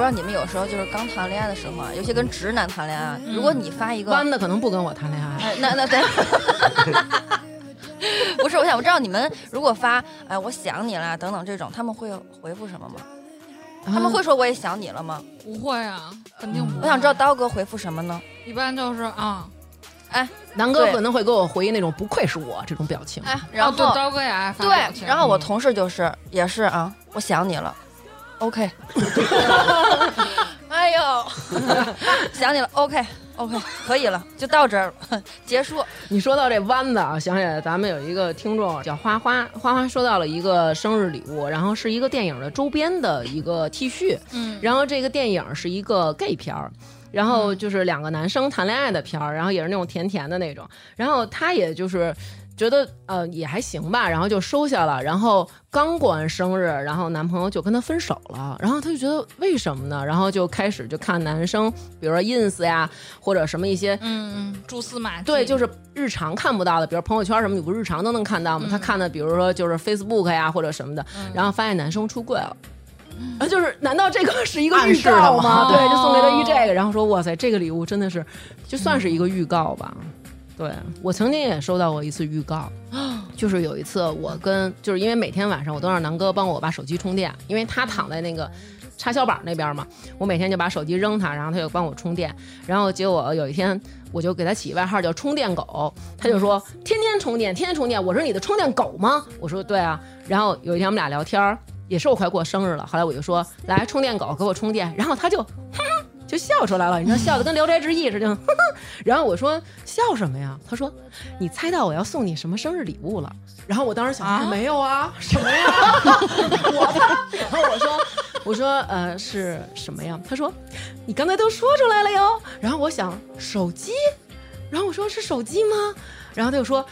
不知道你们有时候就是刚谈恋爱的时候啊，尤其跟直男谈恋爱，如果你发一个，弯的可能不跟我谈恋爱。哎，那那对，[laughs] 不是，我想我知道你们如果发哎我想你了等等这种，他们会回复什么吗？他们会说我也想你了吗？不会啊，肯定不会。我想知道刀哥回复什么呢？一般就是啊，哎南哥可能会给我回那种不愧是我这种表情。哎，然哦对后刀哥也爱发表对，情然后我同事就是也是啊，我想你了，OK，[laughs] 哎呦，[laughs] 想你了，OK OK，[laughs] 可以了，就到这儿了，结束。你说到这弯子啊，想起来咱们有一个听众叫花花，花花收到了一个生日礼物，然后是一个电影的周边的一个 T 恤，嗯，然后这个电影是一个 gay 片儿。然后就是两个男生谈恋爱的片儿，然后也是那种甜甜的那种。然后他也就是觉得呃也还行吧，然后就收下了。然后刚过完生日，然后男朋友就跟他分手了。然后他就觉得为什么呢？然后就开始就看男生，比如说 ins 呀，或者什么一些嗯嗯，蛛丝马迹，对，就是日常看不到的，比如朋友圈什么，你不日常都能看到吗？他看的，比如说就是 Facebook 呀或者什么的，然后发现男生出柜了。啊，就是，难道这个是一个预告吗？吗对，就送给他一这个，然后说，哇塞，这个礼物真的是，就算是一个预告吧。对我曾经也收到过一次预告，就是有一次我跟，就是因为每天晚上我都让南哥帮我把手机充电，因为他躺在那个插销板那边嘛，我每天就把手机扔他，然后他就帮我充电，然后结果有一天我就给他起外号叫充电狗，他就说 [laughs] 天天充电，天天充电，我是你的充电狗吗？[laughs] 我说对啊，然后有一天我们俩聊天儿，也是我快过生日了，后来我就说来充电狗给我充电，然后他就。哼哼就笑出来了，你知道 [laughs] 笑的跟《聊斋志异》似的。[laughs] 然后我说笑什么呀？他说你猜到我要送你什么生日礼物了？[laughs] 然后我当时想啊、没有啊，什么呀？我，然后我说我说呃是什么呀？他说你刚才都说出来了哟。然后我想手机，然后我说是手机吗？然后他又说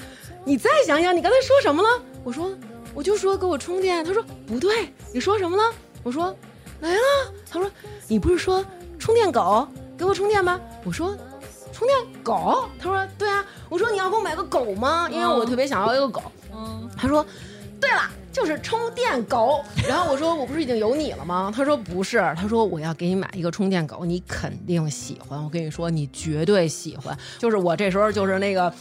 你再想想，你刚才说什么了？我说我就说给我充电。他说不对，你说什么了？我说来了。他说你不是说充电狗，给我充电吧。我说充电狗？他说对啊。我说你要给我买个狗吗？因为我特别想要一个狗。嗯，他说对了，就是充电狗。然后我说我不是已经有你了吗？他说不是，他说我要给你买一个充电狗，你肯定喜欢。我跟你说，你绝对喜欢。就是我这时候就是那个，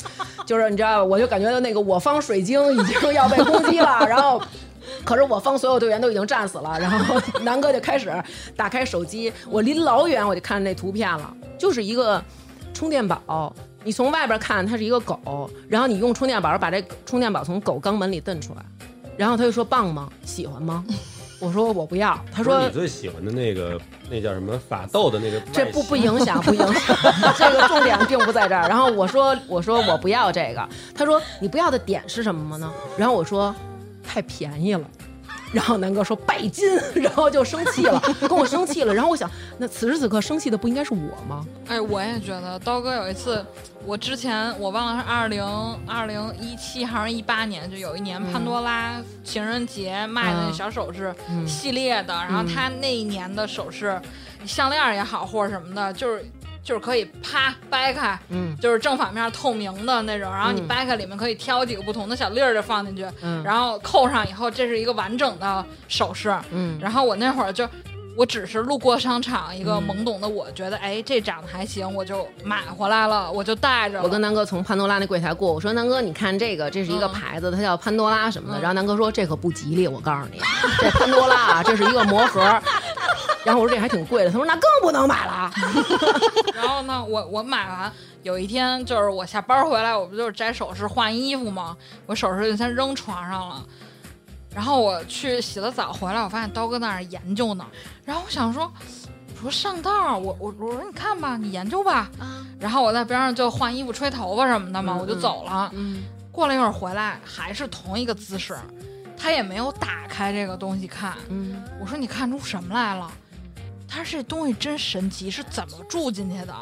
就是你知道，我就感觉到那个我方水晶已经要被攻击了，然后。可是我方所有队员都已经战死了，然后 [laughs] 南哥就开始打开手机，我离老远我就看那图片了，就是一个充电宝。你从外边看它是一个狗，然后你用充电宝把这充电宝从狗肛门里蹬出来，然后他就说棒吗？喜欢吗？我说我不要。他说你最喜欢的那个那叫什么法斗的那个，这不不影响，不影响，[laughs] 这个重点并不在这儿。然后我说我说我不要这个，他说你不要的点是什么呢？然后我说太便宜了。然后南哥说拜金，然后就生气了，跟我生气了。然后我想，那此时此刻生气的不应该是我吗？哎，我也觉得刀哥有一次，我之前我忘了是二零二零一七还是一八年，就有一年潘多拉情人节卖的那小首饰嗯系列的，然后他那一年的首饰，项链也好或者什么的，就是就是可以啪掰开，嗯。就是正反面透明的那种，然后你嗯。掰开里面可以挑几个不同的小粒儿就放进去，嗯。然后扣上以后，这是一个完整的首饰。嗯。然后我那会儿就，我只是路过商场，一个嗯懵懂的我觉得，哎，这长得还行，我就买回来了，我就带着了。我跟南哥从潘多拉那柜台过，我说南哥，你看这个，这是一个嗯牌子，它叫潘多拉什么的。嗯然后南哥说这可不吉利，我告诉你，这潘多拉啊，这是一个魔盒。然后我说这还挺贵的，他说那更不能买了。[laughs] 然后呢，我我买完，有一天就是我下班回来，我不就是摘首饰换衣服吗？我首饰就先扔床上了。然后我去洗了澡回来，我发现刀哥在那儿研究呢。然后我想说，我说上道儿，我我我说你看吧，你研究吧。然后我在边上就换衣服、吹头发什么的嘛，嗯我就走了。嗯过了一会儿回来，还是同一个姿势，他也没有打开这个东西看。嗯我说你看出什么来了？他说这东西真神奇，是怎么住进去的？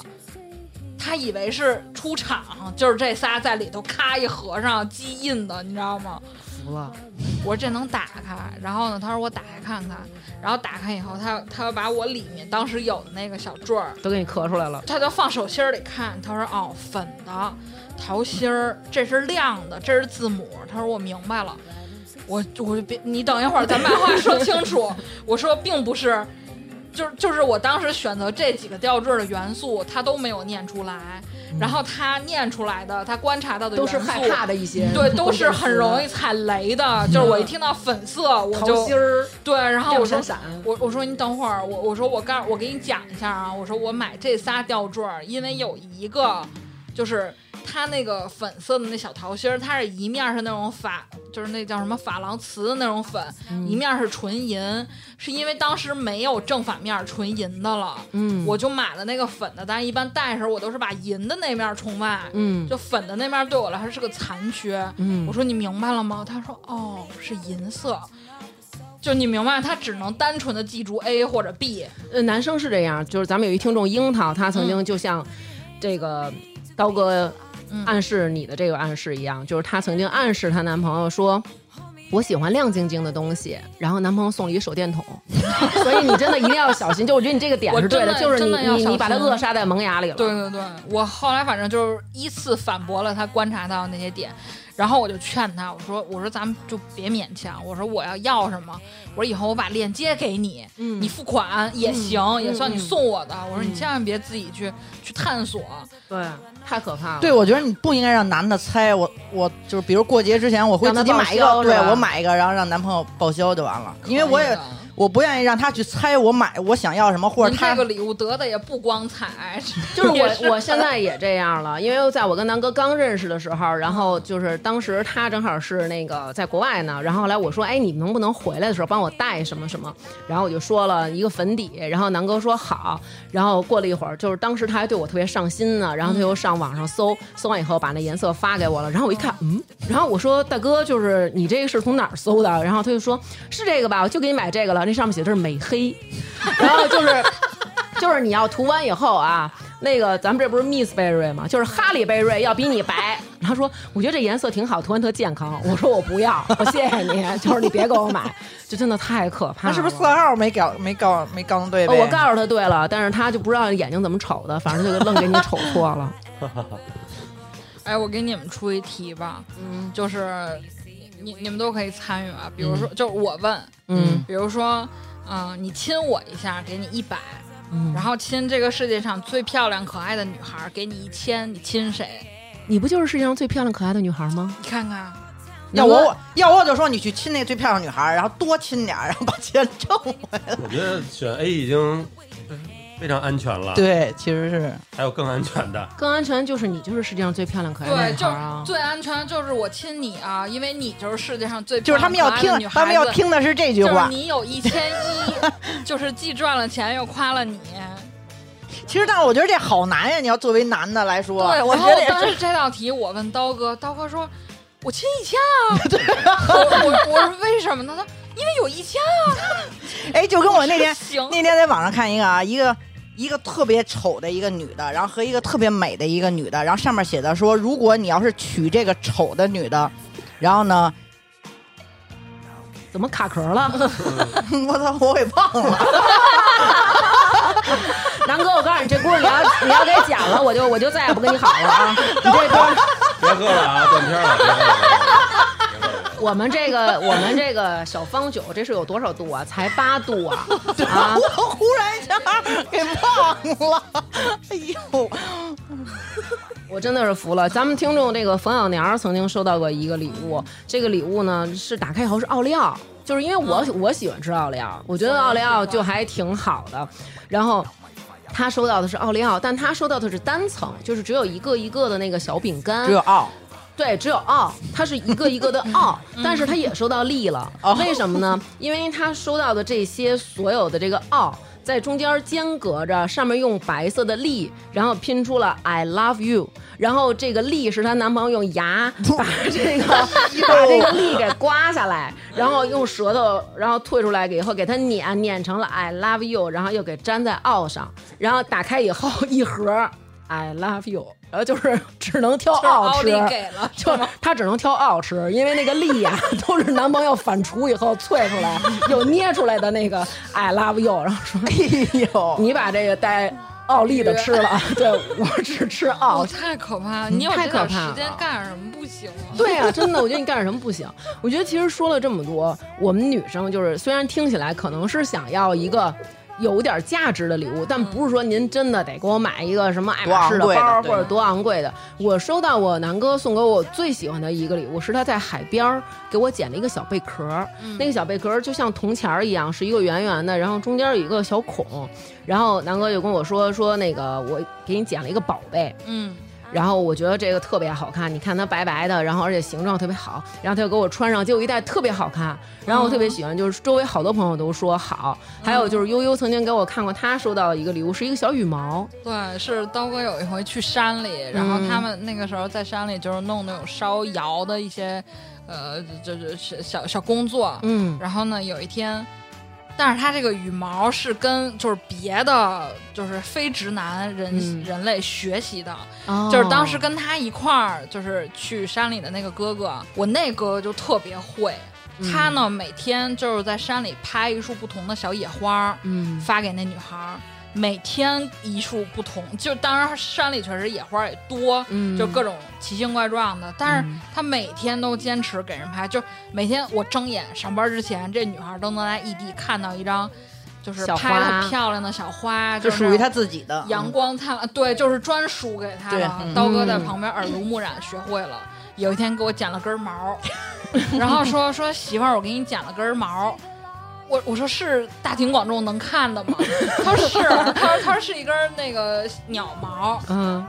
他以为是出厂，就是这仨在里头咔一合上机印的，你知道吗？服了。我说这能打开，然后呢，他说我打开看看，然后打开以后，他他把我里面当时有的那个小坠儿，都给你磕出来了。他就放手心儿里看，他说哦，粉的桃心儿，这是亮的，这是字母。他说我明白了，我我就别你等一会儿，咱把话说清楚。我说并不是，就是就是我当时选择这几个吊坠的元素，他都没有念出来，然后他念出来的，他观察到的都是害怕的一些，对，都是很容易踩雷的。就是我一听到粉色，我桃就心儿、对，然后我说。我我说你等会儿，我我说我告我给你讲一下啊，我说我买这仨吊坠儿，因为有一个就是它那个粉色的那小桃心儿，它是一面是那种珐，就是那叫什么珐琅瓷的那种粉，嗯。一面是纯银，是因为当时没有正反面纯银的了，嗯。我就买了那个粉的，但是一般戴的时候我都是把银的那面冲外，嗯。就粉的那面对我来说是个残缺。嗯。我说你明白了吗？他说哦，是银色。就你明白，他只能单纯的记住 A 或者 B，呃，男生是这样，就是咱们有一听众樱桃，他曾经就像这个刀哥嗯暗示你的这个暗示一样，就是她曾经暗示她男朋友说。我喜欢亮晶晶的东西，然后男朋友送了一手电筒，[laughs] 所以你真的一定要小心。就我觉得你这个点是对的就是你你你把他扼杀在萌芽里了。对对对，我后来反正就是依次反驳了他观察到的那些点，然后我就劝他，我说我说咱们就别勉强，我说我要要什么，我说以后我把链接给你，嗯你付款也行，也算你嗯送我的。我说你嗯千万别自己去去探索，对，太可怕了。对，我觉得你不应该让男的猜，我我就是比如过节之前我会让他自己买一个，对我买一个，然后让男朋友报销就完了，因为我也我不愿意让他去猜我买我想要什么，或者他您这个礼物得的也不光彩，就是我，我现在也这样了，因为在我跟南哥刚认识的时候，然后就是当时他正好是那个在国外呢，然后后来我说，哎，你能不能回来的时候帮我带什么什么？然后我就说了一个粉底，然后南哥说好，然后过了一会儿，就是当时他还对我特别上心呢，然后他又上网上搜，搜完以后把那颜色发给我了，然后我一看，嗯，然后我说大哥，就是你这个是从哪儿搜的？然后他就说是这个吧，我就给你买这个了，那上面写的是美黑，[laughs] 然后就是。就是你要涂完以后啊，那个咱们这不是 Miss 贝瑞吗？就是哈利贝瑞要比你白。他说我觉得这颜色挺好，涂完特健康。我说我不要，我谢谢你，就是你别给我买，就真的太可怕了。那是不是色号没搞没搞没搞对？哦我告诉他对了，但是他就不知道眼睛怎么瞅的，反正就愣给你瞅错了。[laughs] 哎，我给你们出一题吧，嗯就是你你们都可以参与啊。比如说，就是我问，嗯比如说，嗯、你亲我一下，给你一百。嗯然后亲这个世界上最漂亮可爱的女孩，给你一千，你亲谁？你不就是世界上最漂亮可爱的女孩吗？你看看，要我要我就说你去亲那最漂亮女孩，然后多亲点，然后把钱挣回来。我觉得选 A 已经非常安全了，，对，其实是还有更安全的。更安全就是你就是世界上最漂亮可爱的对，就女孩啊！最安全就是我亲你啊，因为你就是世界上最就是他们要听漂亮的女，孩他们要听的是这句就是话。你有一千一，[laughs] 就是既赚了钱又夸了你。其实，但是我觉得这好难呀！你要作为男的来说，对，我觉得也是。后当时这道题我问刀哥，刀哥说：“我亲一千啊。[laughs] 我我我说为什么呢？他因为有一千啊。[laughs] 哎，就跟我那天行，那天在网上看一个啊，一个一个特别丑的一个女的，然后和一个特别美的一个女的，然后上面写的说，如果你要是娶这个丑的女的，然后呢，[laughs] 怎么卡壳了？[laughs] 我操，我给忘了。[laughs] 南哥，我告诉你，这故事你要你要给剪了，我就我就再也不跟你好了啊！你这歌，别喝了啊，断片了，别喝了。别喝了我们这个 [laughs] 我们这个小方酒，这是有多少度啊？才八度啊！[laughs] 啊，我忽然一下给忘了。[laughs] 哎呦，我真的是服了。咱们听众这个冯小娘曾经收到过一个礼物，这个礼物呢是打开以后是奥利奥，就是因为我、我喜欢吃奥利奥，我觉得奥利奥就还挺好的。然后他收到的是奥利奥，但他收到的是单层，就是只有一个一个的那个小饼干，只有奥，对，只有奥，它是一个一个的奥，[laughs] 但是它也收到利了。为什么呢？因为它收到的这些所有的这个奥。在中间间隔着，上面用白色的利，然后拼出了 “I love you”，然后这个利是她男朋友用牙把这个 [laughs] 把这个利给刮下来，然后用舌头，然后退出来给以后给它碾碾成了 “I love you”，然后又给粘在奥上，然后打开以后一盒 “I love you”，然后就是 [laughs] 只能挑奥吃，给了，[laughs] 就是他只能挑奥吃，因为那个粒呀、[laughs] 都是男朋友反刍以后萃出来又捏出来的那个 I love you，然后说哎呦，你把这个带奥利的吃了，对我只吃奥哦，。太可怕了！你有太这点可怕时间了干什么不行啊？对呀、真的，我觉得你干什么不行？我觉得其实说了这么多，我们女生就是虽然听起来可能是想要一个。有点价值的礼物，但不是说您真的得给我买一个什么爱马仕的包或者多昂贵的。我收到我南哥送给我最喜欢的一个礼物，是他在海边儿给我捡了一个小贝壳儿，那个小贝壳就像铜钱儿一样，是一个圆圆的，然后中间有一个小孔。然后南哥就跟我说说那个我给你捡了一个宝贝，嗯，然后我觉得这个特别好看，你看它白白的，然后而且形状特别好，然后他就给我穿上，结果一戴特别好看，然后我特别喜欢，就是周围好多朋友都说好，还有就是悠悠曾经给我看过他收到的一个礼物，是一个小羽毛，对，是刀哥有一回去山里，然后嗯他们那个时候在山里就是弄那种烧窑的一些，呃，这这这小小工作，嗯。然后呢，有一天，但是它这个羽毛是跟就是别的就是非直男人、嗯。人类学习的，哦。就是当时跟他一块儿就是去山里的那个哥哥，我那哥哥就特别会。嗯。他呢，每天就是在山里拍一束不同的小野花，嗯。发给那女孩儿，每天一处不同。就当然山里确实野花也多，嗯就各种奇形怪状的，但是嗯他每天都坚持给人拍，就每天我睁眼上班之前，这女孩都能在异地看到一张，就是拍的漂亮的小花，就属于她自己的阳光灿烂，对，就是专属给他对的。嗯刀哥在旁边耳濡目染，学会了。有一天给我剪了根毛，[laughs] 然后说说媳妇儿，我给你剪了根毛。我我说是大庭广众能看的吗？他说是，他说他说是一根那个鸟毛。嗯，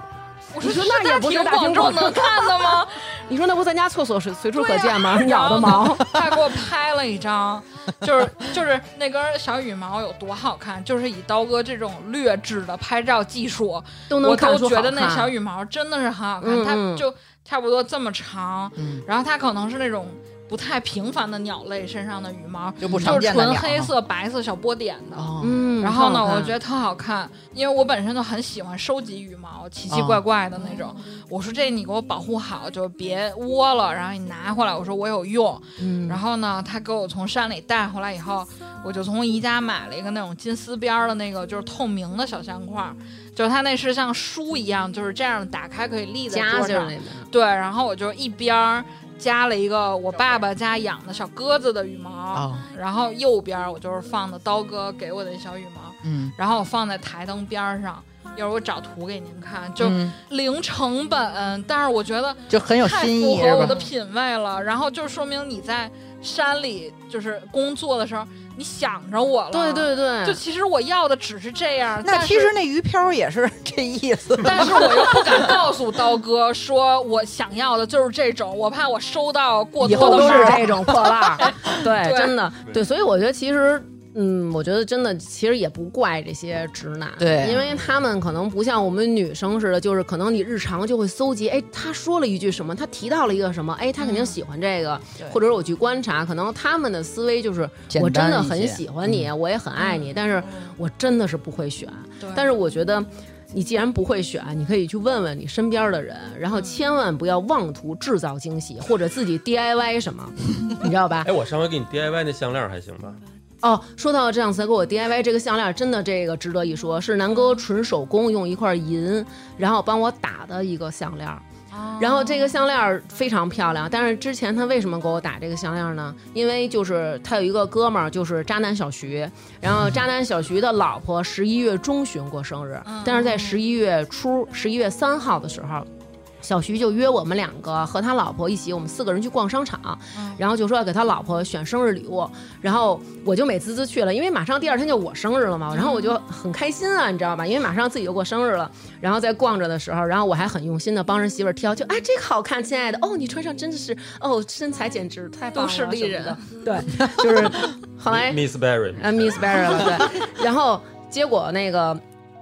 我说说那也大不是大庭庭广众能看的吗？[laughs] 你说那不咱家厕所随随处可见吗？鸟的毛，他还给我拍了一张，就是就是那根小羽毛有多好看，就是以刀哥这种劣质的拍照技术，都能我都觉得那小羽毛真的是很好看，嗯嗯它就差不多这么长，嗯然后它可能是那种不太平凡的鸟类身上的羽毛，就是常见的鸟纯黑色、白色小波点的。哦，嗯，然后呢，我觉得特好看，因为我本身就很喜欢收集羽毛，奇奇怪怪的那种。我说这你给我保护好，就别窝了，然后你拿回来。我说我有用。嗯，然后呢，他给我从山里带回来以后，我就从宜家买了一个那种金丝边儿的那个，就是透明的小相框儿，就是它那是像书一样，就是这样打开可以立在桌上对，然后我就一边儿加了一个我爸爸家养的小鸽子的羽毛，哦，然后右边我就是放的刀哥给我的小羽毛，嗯，然后我放在台灯边儿上。一会儿我找图给您看，就嗯零成本，但是我觉得就很有太新意，是吧符合我的？品味了。然后就说明你在山里就是工作的时候，你想着我了。对对对，就其实我要的只是这样，那但其实那鱼漂也是这意思。但是我又不敢告诉刀哥说我想要的就是这种，我怕我收到过以后都多的毛是这种破烂 [laughs] 对真的对，所以我觉得其实。嗯，我觉得真的其实也不怪这些直男，对因为他们可能不像我们女生似的，就是可能你日常就会搜集，哎，他说了一句什么，他提到了一个什么，哎，他肯定喜欢这个，对或者我去观察，可能他们的思维就是我真的很喜欢你，我也很爱你，但是我真的是不会选，但是我觉得。你既然不会选，你可以去问问你身边的人，然后千万不要妄图制造惊喜，或者自己 DIY 什么，[laughs] 你知道吧哎，？我上回给你 DIY 那项链还行吧？哦，说到这样才给我 DIY 这个项链，真的这个值得一说，是南哥纯手工用一块银，然后帮我打的一个项链。然后这个项链非常漂亮，但是之前他为什么给我打这个项链呢？因为就是他有一个哥们儿，就是渣男小徐，然后渣男小徐的老婆十一月中旬过生日，但是在十一月初，十一月三号的时候。小徐就约我们两个和他老婆一起，我们四个人去逛商场，然后就说要给他老婆选生日礼物，然后我就美滋滋去了，因为马上第二天就我生日了嘛，然后我就很开心啊，你知道吧？因为马上自己就过生日了，然后在逛着的时候，然后我还很用心的帮人媳妇儿挑，就哎这个好看，亲爱的，哦你穿上真的是，哦身材简直太棒了都市丽人对，就是后来 Miss Berry，啊，Miss Berry 了，对。然后结果那个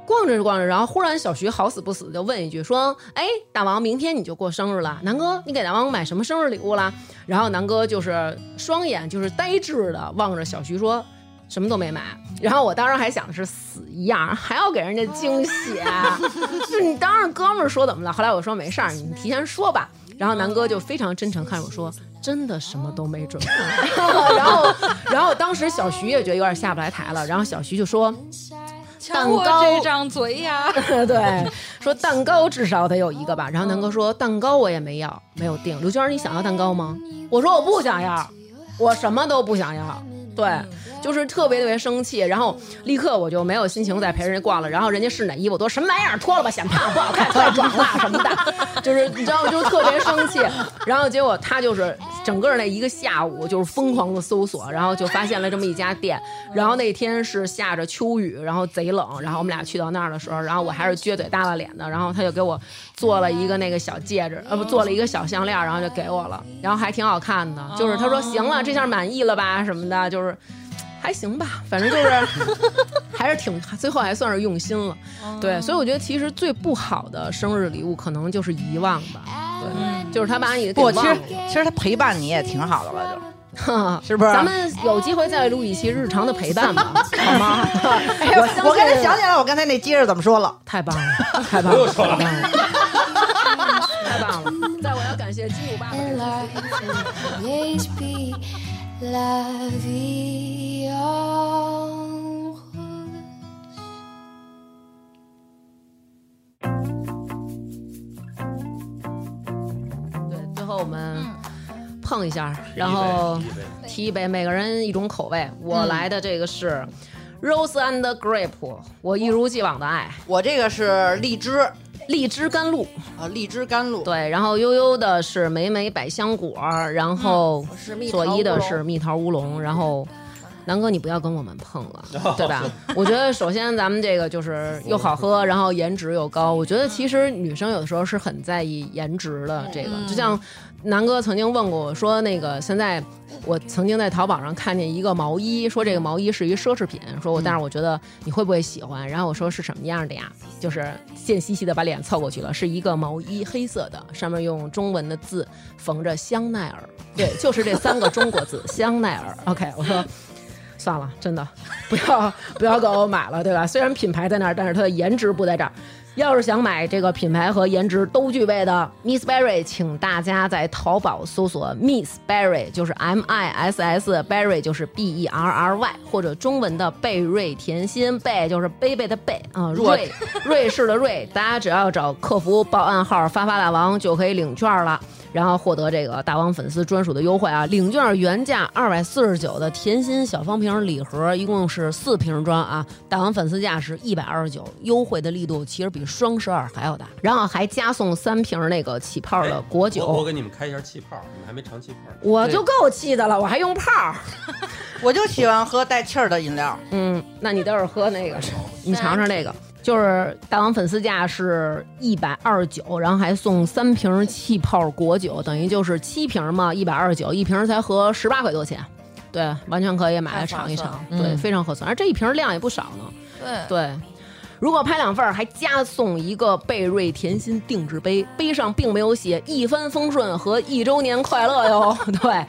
逛着逛着，然后忽然小徐好死不死就问一句说：“哎，大王，明天你就过生日了，南哥，你给大王买什么生日礼物了？”然后南哥就是双眼就是呆滞的望着小徐说。什么都没买，然后我当时还想的是死一样，还要给人家惊喜，啊 [laughs] 就是你当着哥们儿说怎么了？后来我说没事儿，你提前说吧。然后南哥就非常真诚看着我说：“真的什么都没准备。” [laughs] 然后，然后当时小徐也觉得有点下不来台了，然后小徐就说：“瞧我蛋糕这张嘴呀，[laughs] 对，说蛋糕至少得有一个吧。”然后南哥说：“蛋糕我也没要，没有定。”刘娟，你想要蛋糕吗？我说我不想要，我什么都不想要。对，就是特别特别生气，然后立刻我就没有心情再陪人家逛了。然后人家试哪衣服，我都什么玩意儿，脱了吧，显胖不好看，太壮了什么的，就是你知道，就特别生气。然后结果他就是整个那一个下午就是疯狂的搜索，然后就发现了这么一家店。然后那天是下着秋雨，然后贼冷，然后我们俩去到那儿的时候，然后我还是撅嘴耷拉脸的，然后他就给我做了一个那个小戒指，呃不，做了一个小项链，然后就给我了，然后还挺好看的，就是他说行了，这下满意了吧什么的，就是。还行吧，反正就是 [laughs] 还是挺，最后还算是用心了，对，所以我觉得其实最不好的生日礼物可能就是遗忘吧，对，就是他把你给不，其忘了。实其实他陪伴你也挺好的了，就 [laughs] 是不是？咱们有机会再录一期日常的陪伴吧，[laughs] 好吗？我我刚才想起来，我刚才那接着怎么说了？太棒了，太棒了，太棒了，太棒了！在我要感谢金主爸爸给 And 的 life will always be la vie en rose. 对，最后我们碰一下，然后提一杯，每个人一种口味。我来的这个是 Rose and Grape，我一如既往的爱我这个是荔枝，荔枝甘露，啊，荔枝甘露。对，然后悠悠的是美美百香果，然后我是蜜桃左一的是蜜桃乌龙，然后。南哥，你不要跟我们碰了，对吧？[laughs] 我觉得首先咱们这个就是又好喝，然后颜值又高。我觉得其实女生有的时候是很在意颜值的，这个就像南哥曾经问过我说，那个现在我曾经在淘宝上看见一个毛衣，说这个毛衣是一奢侈品，说我但是我觉得你会不会喜欢？然后我说是什么样的呀？就是贱兮兮的把脸凑过去了，是一个毛衣，黑色的，上面用中文的字缝着香奈儿，[laughs] 对，就是这三个中国字香奈儿。OK，我说。算了，真的不要 [laughs] 不要给我买了，对吧？虽然品牌在那儿，但是它的颜值不在这儿。要是想买这个品牌和颜值都具备的 Miss Berry，请大家在淘宝搜索 Miss Berry，就是 M I S S，Berry 就是 B E R R Y，或者中文的贝瑞甜心，贝就是贝贝的贝啊，瑞瑞士的瑞，大家只要找客服报暗号“发发大王”就可以领券了。然后获得这个大王粉丝专属的优惠啊！领券原价二百四十九的甜心小方瓶礼盒，一共是四瓶装啊！大王粉丝价是一百二十九，优惠的力度其实比双十二还要大。然后还加送三瓶那个起泡的果酒，我我给你们开一下气泡，你们还没尝气泡呢。我就够气的了，我还用泡儿。[laughs] 我就喜欢喝带气儿的饮料。嗯，那你待会儿喝那个，你尝尝那个。就是大王粉丝价是一百二十九，然后还送三瓶气泡果酒，等于就是七瓶嘛，一百二十九，一瓶才合十八块多钱，对，完全可以买来尝一尝，对，非常合算，而这一瓶量也不少呢，对对。如果拍两份儿，还加送一个贝瑞甜心定制杯，杯上并没有写一帆风顺和一周年快乐哟，对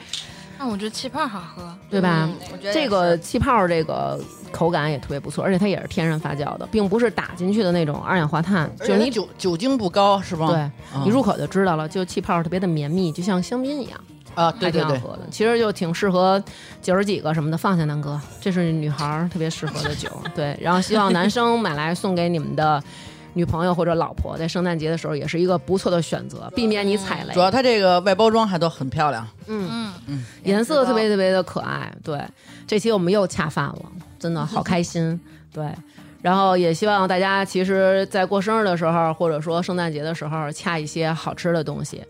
那我觉得气泡好喝，对吧？嗯我觉得这个气泡这个口感也特别不错，而且它也是天然发酵的，并不是打进去的那种二氧化碳，就是你酒酒精不高是吧？对嗯你入口就知道了，就气泡特别的绵密，就像香槟一样，啊，对对对，还挺好喝的。其实就挺适合九十几个什么的放下南哥，这是女孩儿特别适合的酒。对，然后希望男生买来送给你们的。女朋友或者老婆在圣诞节的时候也是一个不错的选择，避免你踩雷主。要它这个外包装还都很漂亮。嗯，嗯嗯，颜色特别特别的可爱。对，这期我们又恰饭了，真的好开心。[laughs] 对，然后也希望大家其实，在过生日的时候，或者说圣诞节的时候，恰一些好吃的东西。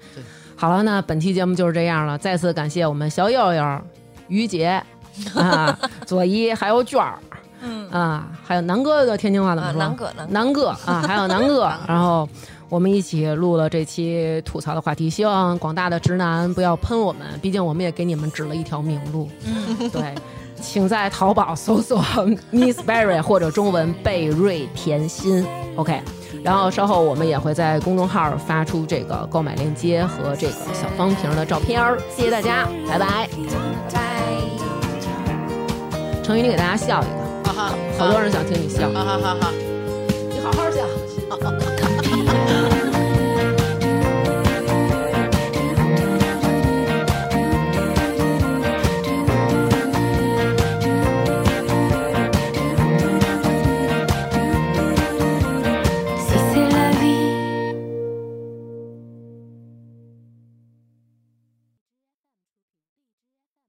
好了，那本期节目就是这样了。再次感谢我们小佑佑、于杰 [laughs] 啊、左一还有卷儿。嗯啊，还有南哥的天津话怎么啊，说？南哥南哥南哥啊，[laughs] 还有南哥，然后我们一起录了这期吐槽的话题，希望广大的直男不要喷我们，毕竟我们也给你们指了一条明路。嗯，对，请在淘宝搜索 [laughs] Miss Berry 或者中文贝瑞甜心，OK。然后稍后我们也会在公众号发出这个购买链接和这个小方瓶的照片儿，谢谢大家，拜拜。成宇，你给大家笑一个，好多人想听你笑，哈哈哈哈。你好好笑。[laughs]